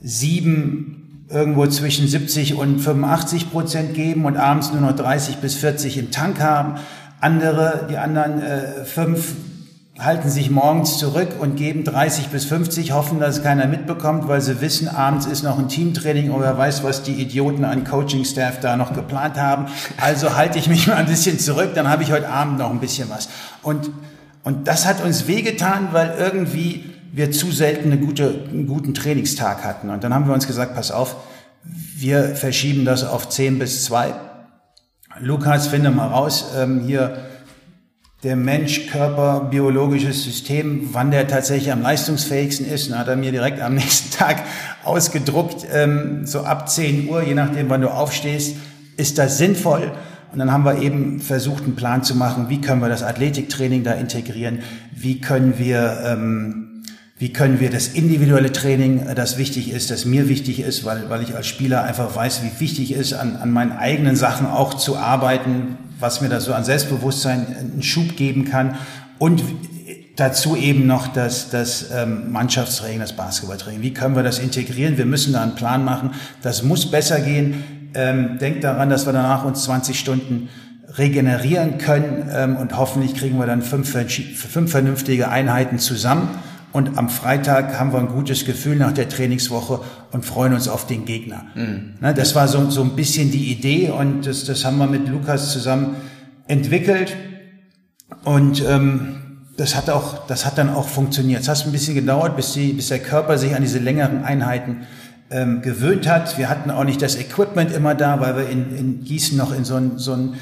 sieben irgendwo zwischen 70 und 85 Prozent geben und abends nur noch 30 bis 40 im Tank haben. Andere, die anderen äh, fünf halten sich morgens zurück und geben 30 bis 50, hoffen, dass es keiner mitbekommt, weil sie wissen, abends ist noch ein Teamtraining oder wer weiß, was die Idioten an Coaching-Staff da noch geplant haben. Also halte ich mich mal ein bisschen zurück, dann habe ich heute Abend noch ein bisschen was. Und, und das hat uns wehgetan, weil irgendwie wir zu selten eine gute, einen guten Trainingstag hatten. Und dann haben wir uns gesagt, pass auf, wir verschieben das auf 10 bis 2. Lukas, finde mal raus, ähm, hier der Mensch, Körper, biologisches System, wann der tatsächlich am leistungsfähigsten ist. Und hat er mir direkt am <laughs> nächsten Tag ausgedruckt, ähm, so ab 10 Uhr, je nachdem, wann du aufstehst, ist das sinnvoll. Und dann haben wir eben versucht, einen Plan zu machen, wie können wir das Athletiktraining da integrieren, wie können wir, ähm, wie können wir das individuelle Training, äh, das wichtig ist, das mir wichtig ist, weil, weil ich als Spieler einfach weiß, wie wichtig ist, an, an meinen eigenen Sachen auch zu arbeiten, was mir da so an Selbstbewusstsein einen Schub geben kann und dazu eben noch das, das ähm, Mannschaftstraining, das Basketballtraining. Wie können wir das integrieren? Wir müssen da einen Plan machen. Das muss besser gehen. Ähm, denkt daran, dass wir danach uns 20 Stunden regenerieren können ähm, und hoffentlich kriegen wir dann fünf, fünf vernünftige Einheiten zusammen. Und am Freitag haben wir ein gutes Gefühl nach der Trainingswoche und freuen uns auf den Gegner. Mhm. Ne, das war so, so ein bisschen die Idee und das, das haben wir mit Lukas zusammen entwickelt. Und ähm, das hat auch, das hat dann auch funktioniert. Es hat ein bisschen gedauert, bis, die, bis der Körper sich an diese längeren Einheiten ähm, gewöhnt hat. Wir hatten auch nicht das Equipment immer da, weil wir in, in Gießen noch in so ein, so ein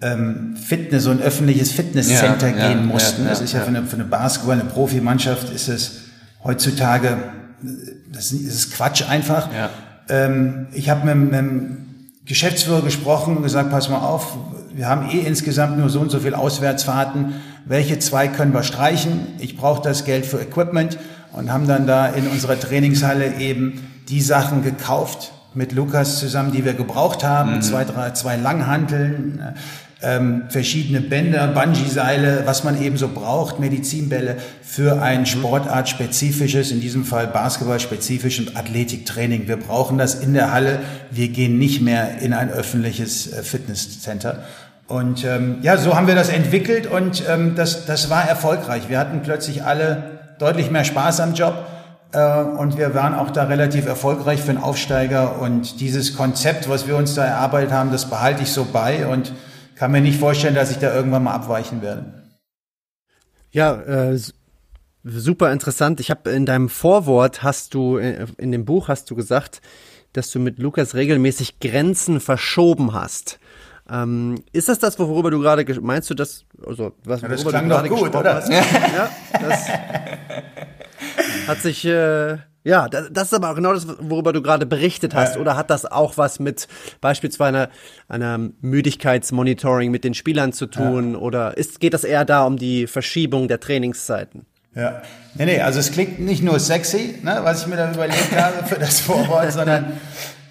ähm, Fitness, so ein öffentliches Fitnesscenter Ja, ja, gehen mussten. ja, das ja, ist ja, ja. für eine, für eine Basketball, eine Profimannschaft ist es heutzutage, das ist Quatsch einfach. Ja. Ähm, ich habe mit, mit dem Geschäftsführer gesprochen und gesagt, pass mal auf, wir haben eh insgesamt nur so und so viel Auswärtsfahrten. Welche zwei können wir streichen? Ich brauche das Geld für Equipment und haben dann da in unserer Trainingshalle eben die Sachen gekauft mit Lukas zusammen, die wir gebraucht haben. Zwei, drei, zwei Langhanteln, ähm, verschiedene Bänder, Bungee-Seile, was man eben so braucht, Medizinbälle für ein sportartspezifisches, in diesem Fall Basketball-spezifisches Athletiktraining. Wir brauchen das in der Halle. Wir gehen nicht mehr in ein öffentliches äh, Fitnesscenter. Und ähm, ja, so haben wir das entwickelt und ähm, das, das war erfolgreich. Wir hatten plötzlich alle deutlich mehr Spaß am Job äh, und wir waren auch da relativ erfolgreich für einen Aufsteiger. Und dieses Konzept, was wir uns da erarbeitet haben, das behalte ich so bei und kann mir nicht vorstellen, dass ich da irgendwann mal abweichen werde. Ja, äh, super interessant. Ich habe in deinem Vorwort hast du äh, in dem Buch hast du gesagt, dass du mit Lukas regelmäßig Grenzen verschoben hast. Ähm, ist das das, worüber du gerade meinst du das? Also was Ja, das worüber klang du doch gerade gut, oder? hast? Ja, das <laughs> hat sich äh, ja, das, das ist aber auch genau das, worüber du gerade berichtet hast. Oder hat das auch was mit beispielsweise einer, einer Müdigkeitsmonitoring mit den Spielern zu tun? Oder ist, geht das eher da um die Verschiebung der Trainingszeiten? Ja. Nee, nee, also es klingt nicht nur sexy, ne, was ich mir da überlegt <laughs> habe für das Vorwort, sondern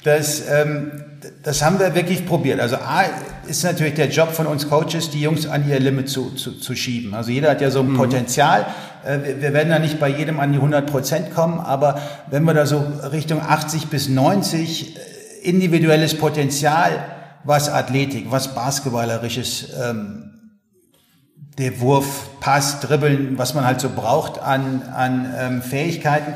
das, ähm, das haben wir wirklich probiert. Also A ist natürlich der Job von uns Coaches, die Jungs an ihr Limit zu, zu, zu schieben. Also jeder hat ja so ein Potenzial. Äh, wir, werden da nicht bei jedem an die 100 Prozent kommen, aber wenn wir da so Richtung 80 bis 90 äh, individuelles Potenzial, was Athletik, was Basketballerisches, ähm, der Wurf, Pass, Dribbeln, was man halt so braucht an, an ähm, Fähigkeiten,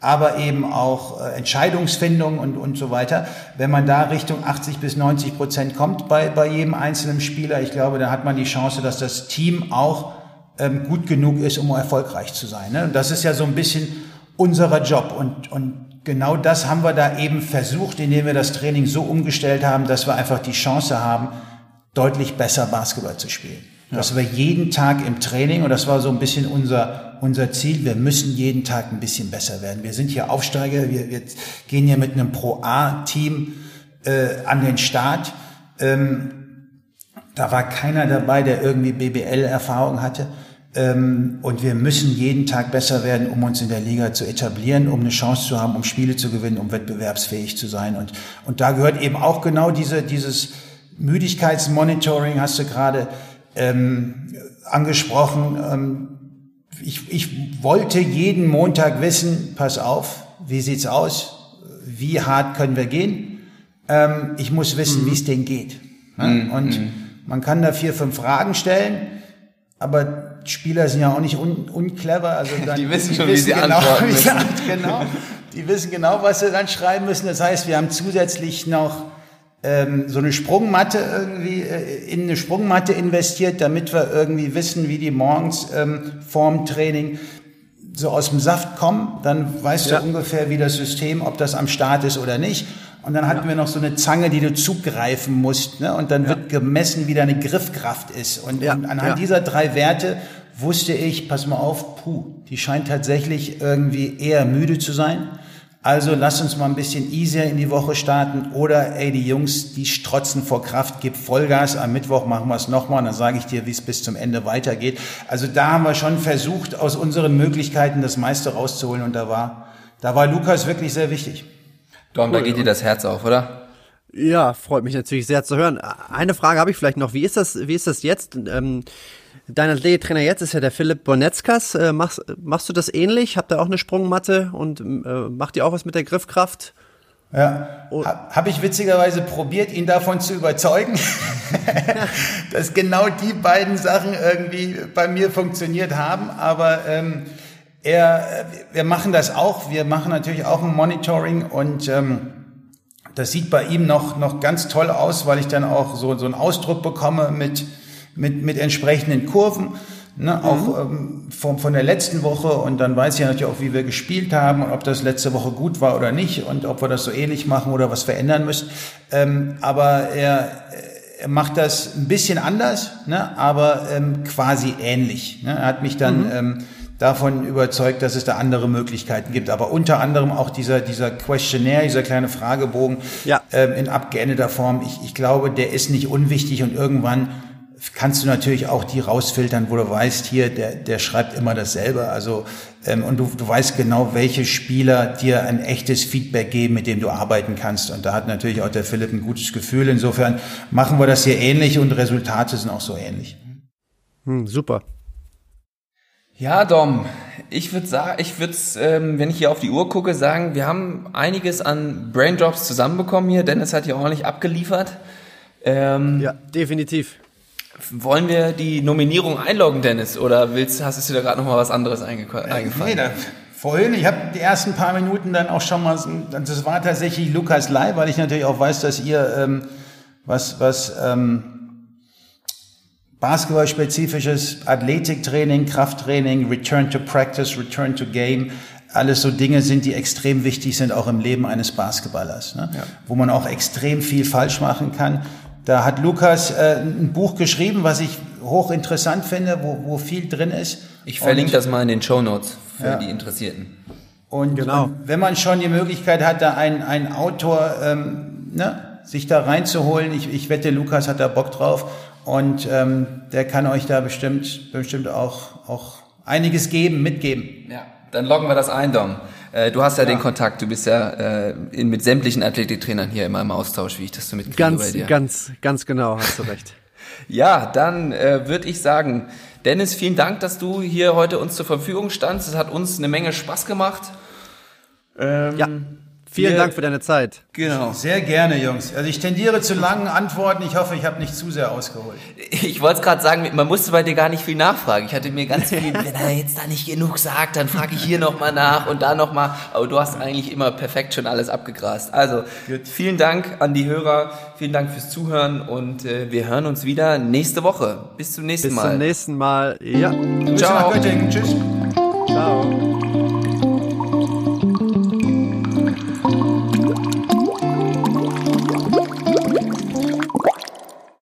aber eben auch äh, Entscheidungsfindung und, und so weiter. Wenn man da Richtung 80 bis 90 Prozent kommt bei, bei jedem einzelnen Spieler, ich glaube, da hat man die Chance, dass das Team auch ähm, gut genug ist, um erfolgreich zu sein. Ne? Und das ist ja so ein bisschen unserer Job und, und genau das haben wir da eben versucht, indem wir das Training so umgestellt haben, dass wir einfach die Chance haben, deutlich besser Basketball zu spielen. Ja. Dass wir jeden Tag im Training, und das war so ein bisschen unser, unser Ziel, wir müssen jeden Tag ein bisschen besser werden. Wir sind hier Aufsteiger, wir, wir gehen hier mit einem Pro-A-Team äh, an den Start. Ähm, da war keiner dabei, der irgendwie BBL-Erfahrung hatte. Ähm, und wir müssen jeden Tag besser werden, um uns in der Liga zu etablieren, um eine Chance zu haben, um Spiele zu gewinnen, um wettbewerbsfähig zu sein. Und, und da gehört eben auch genau diese, dieses Müdigkeitsmonitoring, hast du gerade ähm, angesprochen. Ähm, ich, ich wollte jeden Montag wissen, pass auf, wie sieht's aus? Wie hart können wir gehen? Ähm, ich muss wissen, mhm. wie es denen geht. Ne? Mhm. Und mhm. Man kann da vier, fünf Fragen stellen, aber Spieler sind ja auch nicht un, unclever. Also <laughs> dann, die wissen schon, die wissen wie sie genau, antworten <laughs> müssen. genau, die wissen genau, was sie dann schreiben müssen. Das heißt, wir haben zusätzlich noch ähm, so eine Sprungmatte irgendwie äh, in eine Sprungmatte investiert, damit wir irgendwie wissen, wie die morgens ähm, vorm Training so aus dem Saft kommen. Dann weißt ja. du ungefähr, wie das System, ob das am Start ist oder nicht. Und dann hatten ja. wir noch so eine Zange, die du zugreifen musst. Ne? Und dann ja. wird gemessen, wie deine Griffkraft ist. Und, und anhand dieser drei Werte wusste ich, pass mal auf, puh, die scheint tatsächlich irgendwie eher müde zu sein. Also lass uns mal ein bisschen easier in die Woche starten oder ey, die Jungs, die strotzen vor Kraft, gib Vollgas, am Mittwoch machen wir es nochmal und dann sage ich dir, wie es bis zum Ende weitergeht. Also da haben wir schon versucht, aus unseren Möglichkeiten das meiste rauszuholen und da war, da war Lukas wirklich sehr wichtig. Dom, cool, da geht dir das Herz auf, oder? Ja, freut mich natürlich sehr zu hören. Eine Frage habe ich vielleicht noch. Wie ist das, wie ist das jetzt? Ähm, Dein Athletiktrainer jetzt ist ja der Philipp Bonetskas. Äh, machst, machst du das ähnlich? Habt ihr auch eine Sprungmatte und äh, macht ihr auch was mit der Griffkraft? Ja, habe ich witzigerweise probiert, ihn davon zu überzeugen, <laughs> dass genau die beiden Sachen irgendwie bei mir funktioniert haben. Aber ähm, er, wir machen das auch. Wir machen natürlich auch ein Monitoring und ähm, das sieht bei ihm noch, noch ganz toll aus, weil ich dann auch so, so einen Ausdruck bekomme mit mit, mit entsprechenden Kurven. Ne, mhm. auch ähm, von, von der letzten Woche und dann weiß ich ja natürlich auch, wie wir gespielt haben und ob das letzte Woche gut war oder nicht und ob wir das so ähnlich machen oder was verändern müssen. Ähm, aber er, er macht das ein bisschen anders, ne, aber ähm, quasi ähnlich. Ne. Er hat mich dann mhm. ähm, davon überzeugt, dass es da andere Möglichkeiten gibt. Aber unter anderem auch dieser, dieser Questionnaire, dieser kleine Fragebogen ja. ähm, in abgeendeter Form. Ich, ich glaube, der ist nicht unwichtig und irgendwann kannst du natürlich auch die rausfiltern, wo du weißt, hier, der, der schreibt immer dasselbe. Also, ähm, und du, du weißt genau, welche Spieler dir ein echtes Feedback geben, mit dem du arbeiten kannst. Und da hat natürlich auch der Philipp ein gutes Gefühl. Insofern machen wir das hier ähnlich und Resultate sind auch so ähnlich. Hm, super. Ja, Dom, ich würde sagen, ich würde, ähm, wenn ich hier auf die Uhr gucke, sagen, wir haben einiges an Braindrops zusammenbekommen hier. Dennis hat hier ordentlich abgeliefert. Ähm, ja, definitiv. Wollen wir die Nominierung einloggen, Dennis? Oder willst, hast du dir da gerade noch mal was anderes eingefallen? Nee, da, vorhin, ich habe die ersten paar Minuten dann auch schon mal, das war tatsächlich Lukas Lai, weil ich natürlich auch weiß, dass ihr ähm, was, was ähm, Basketballspezifisches Athletiktraining, Krafttraining, Return to Practice, Return to Game, alles so Dinge sind, die extrem wichtig sind, auch im Leben eines Basketballers, ne? Ja. wo man auch extrem viel falsch machen kann. Da hat Lukas äh, ein Buch geschrieben, was ich hochinteressant finde, wo, wo viel drin ist. Ich verlinke und, das mal in den Show Notes für ja. die Interessierten. Und, genau. und wenn man schon die Möglichkeit hat, da einen, einen Autor ähm, ne, sich da reinzuholen, ich, ich wette, Lukas hat da Bock drauf und ähm, der kann euch da bestimmt, bestimmt auch, auch einiges geben, mitgeben. Ja, dann loggen wir das ein, Dom. Äh, du hast ja, ja, den Kontakt, du bist ja äh, in, mit sämtlichen Athletiktrainern hier immer im Austausch, wie ich das so mitkriege ganz, bei dir. Ganz, ganz genau, hast du recht. <laughs> ja, dann äh, würde ich sagen, Dennis, vielen Dank, dass du hier heute uns zur Verfügung standst. Es hat uns eine Menge Spaß gemacht. Ähm, ja, Vielen Wir- Dank für deine Zeit. Genau. Sehr gerne, Jungs. Also ich tendiere zu langen Antworten. Ich hoffe, ich habe nicht zu sehr ausgeholt. Ich wollte es gerade sagen, man musste bei dir gar nicht viel nachfragen. Ich hatte mir ganz viel, <laughs> wenn er jetzt da nicht genug sagt, dann frage ich hier nochmal nach und da nochmal. Aber du hast eigentlich immer perfekt schon alles abgegrast. Also vielen Dank an die Hörer, vielen Dank fürs Zuhören und äh, wir hören uns wieder nächste Woche. Bis zum nächsten Bis Mal. zum nächsten Mal. Ja, Ciao. Tschüss. ciao.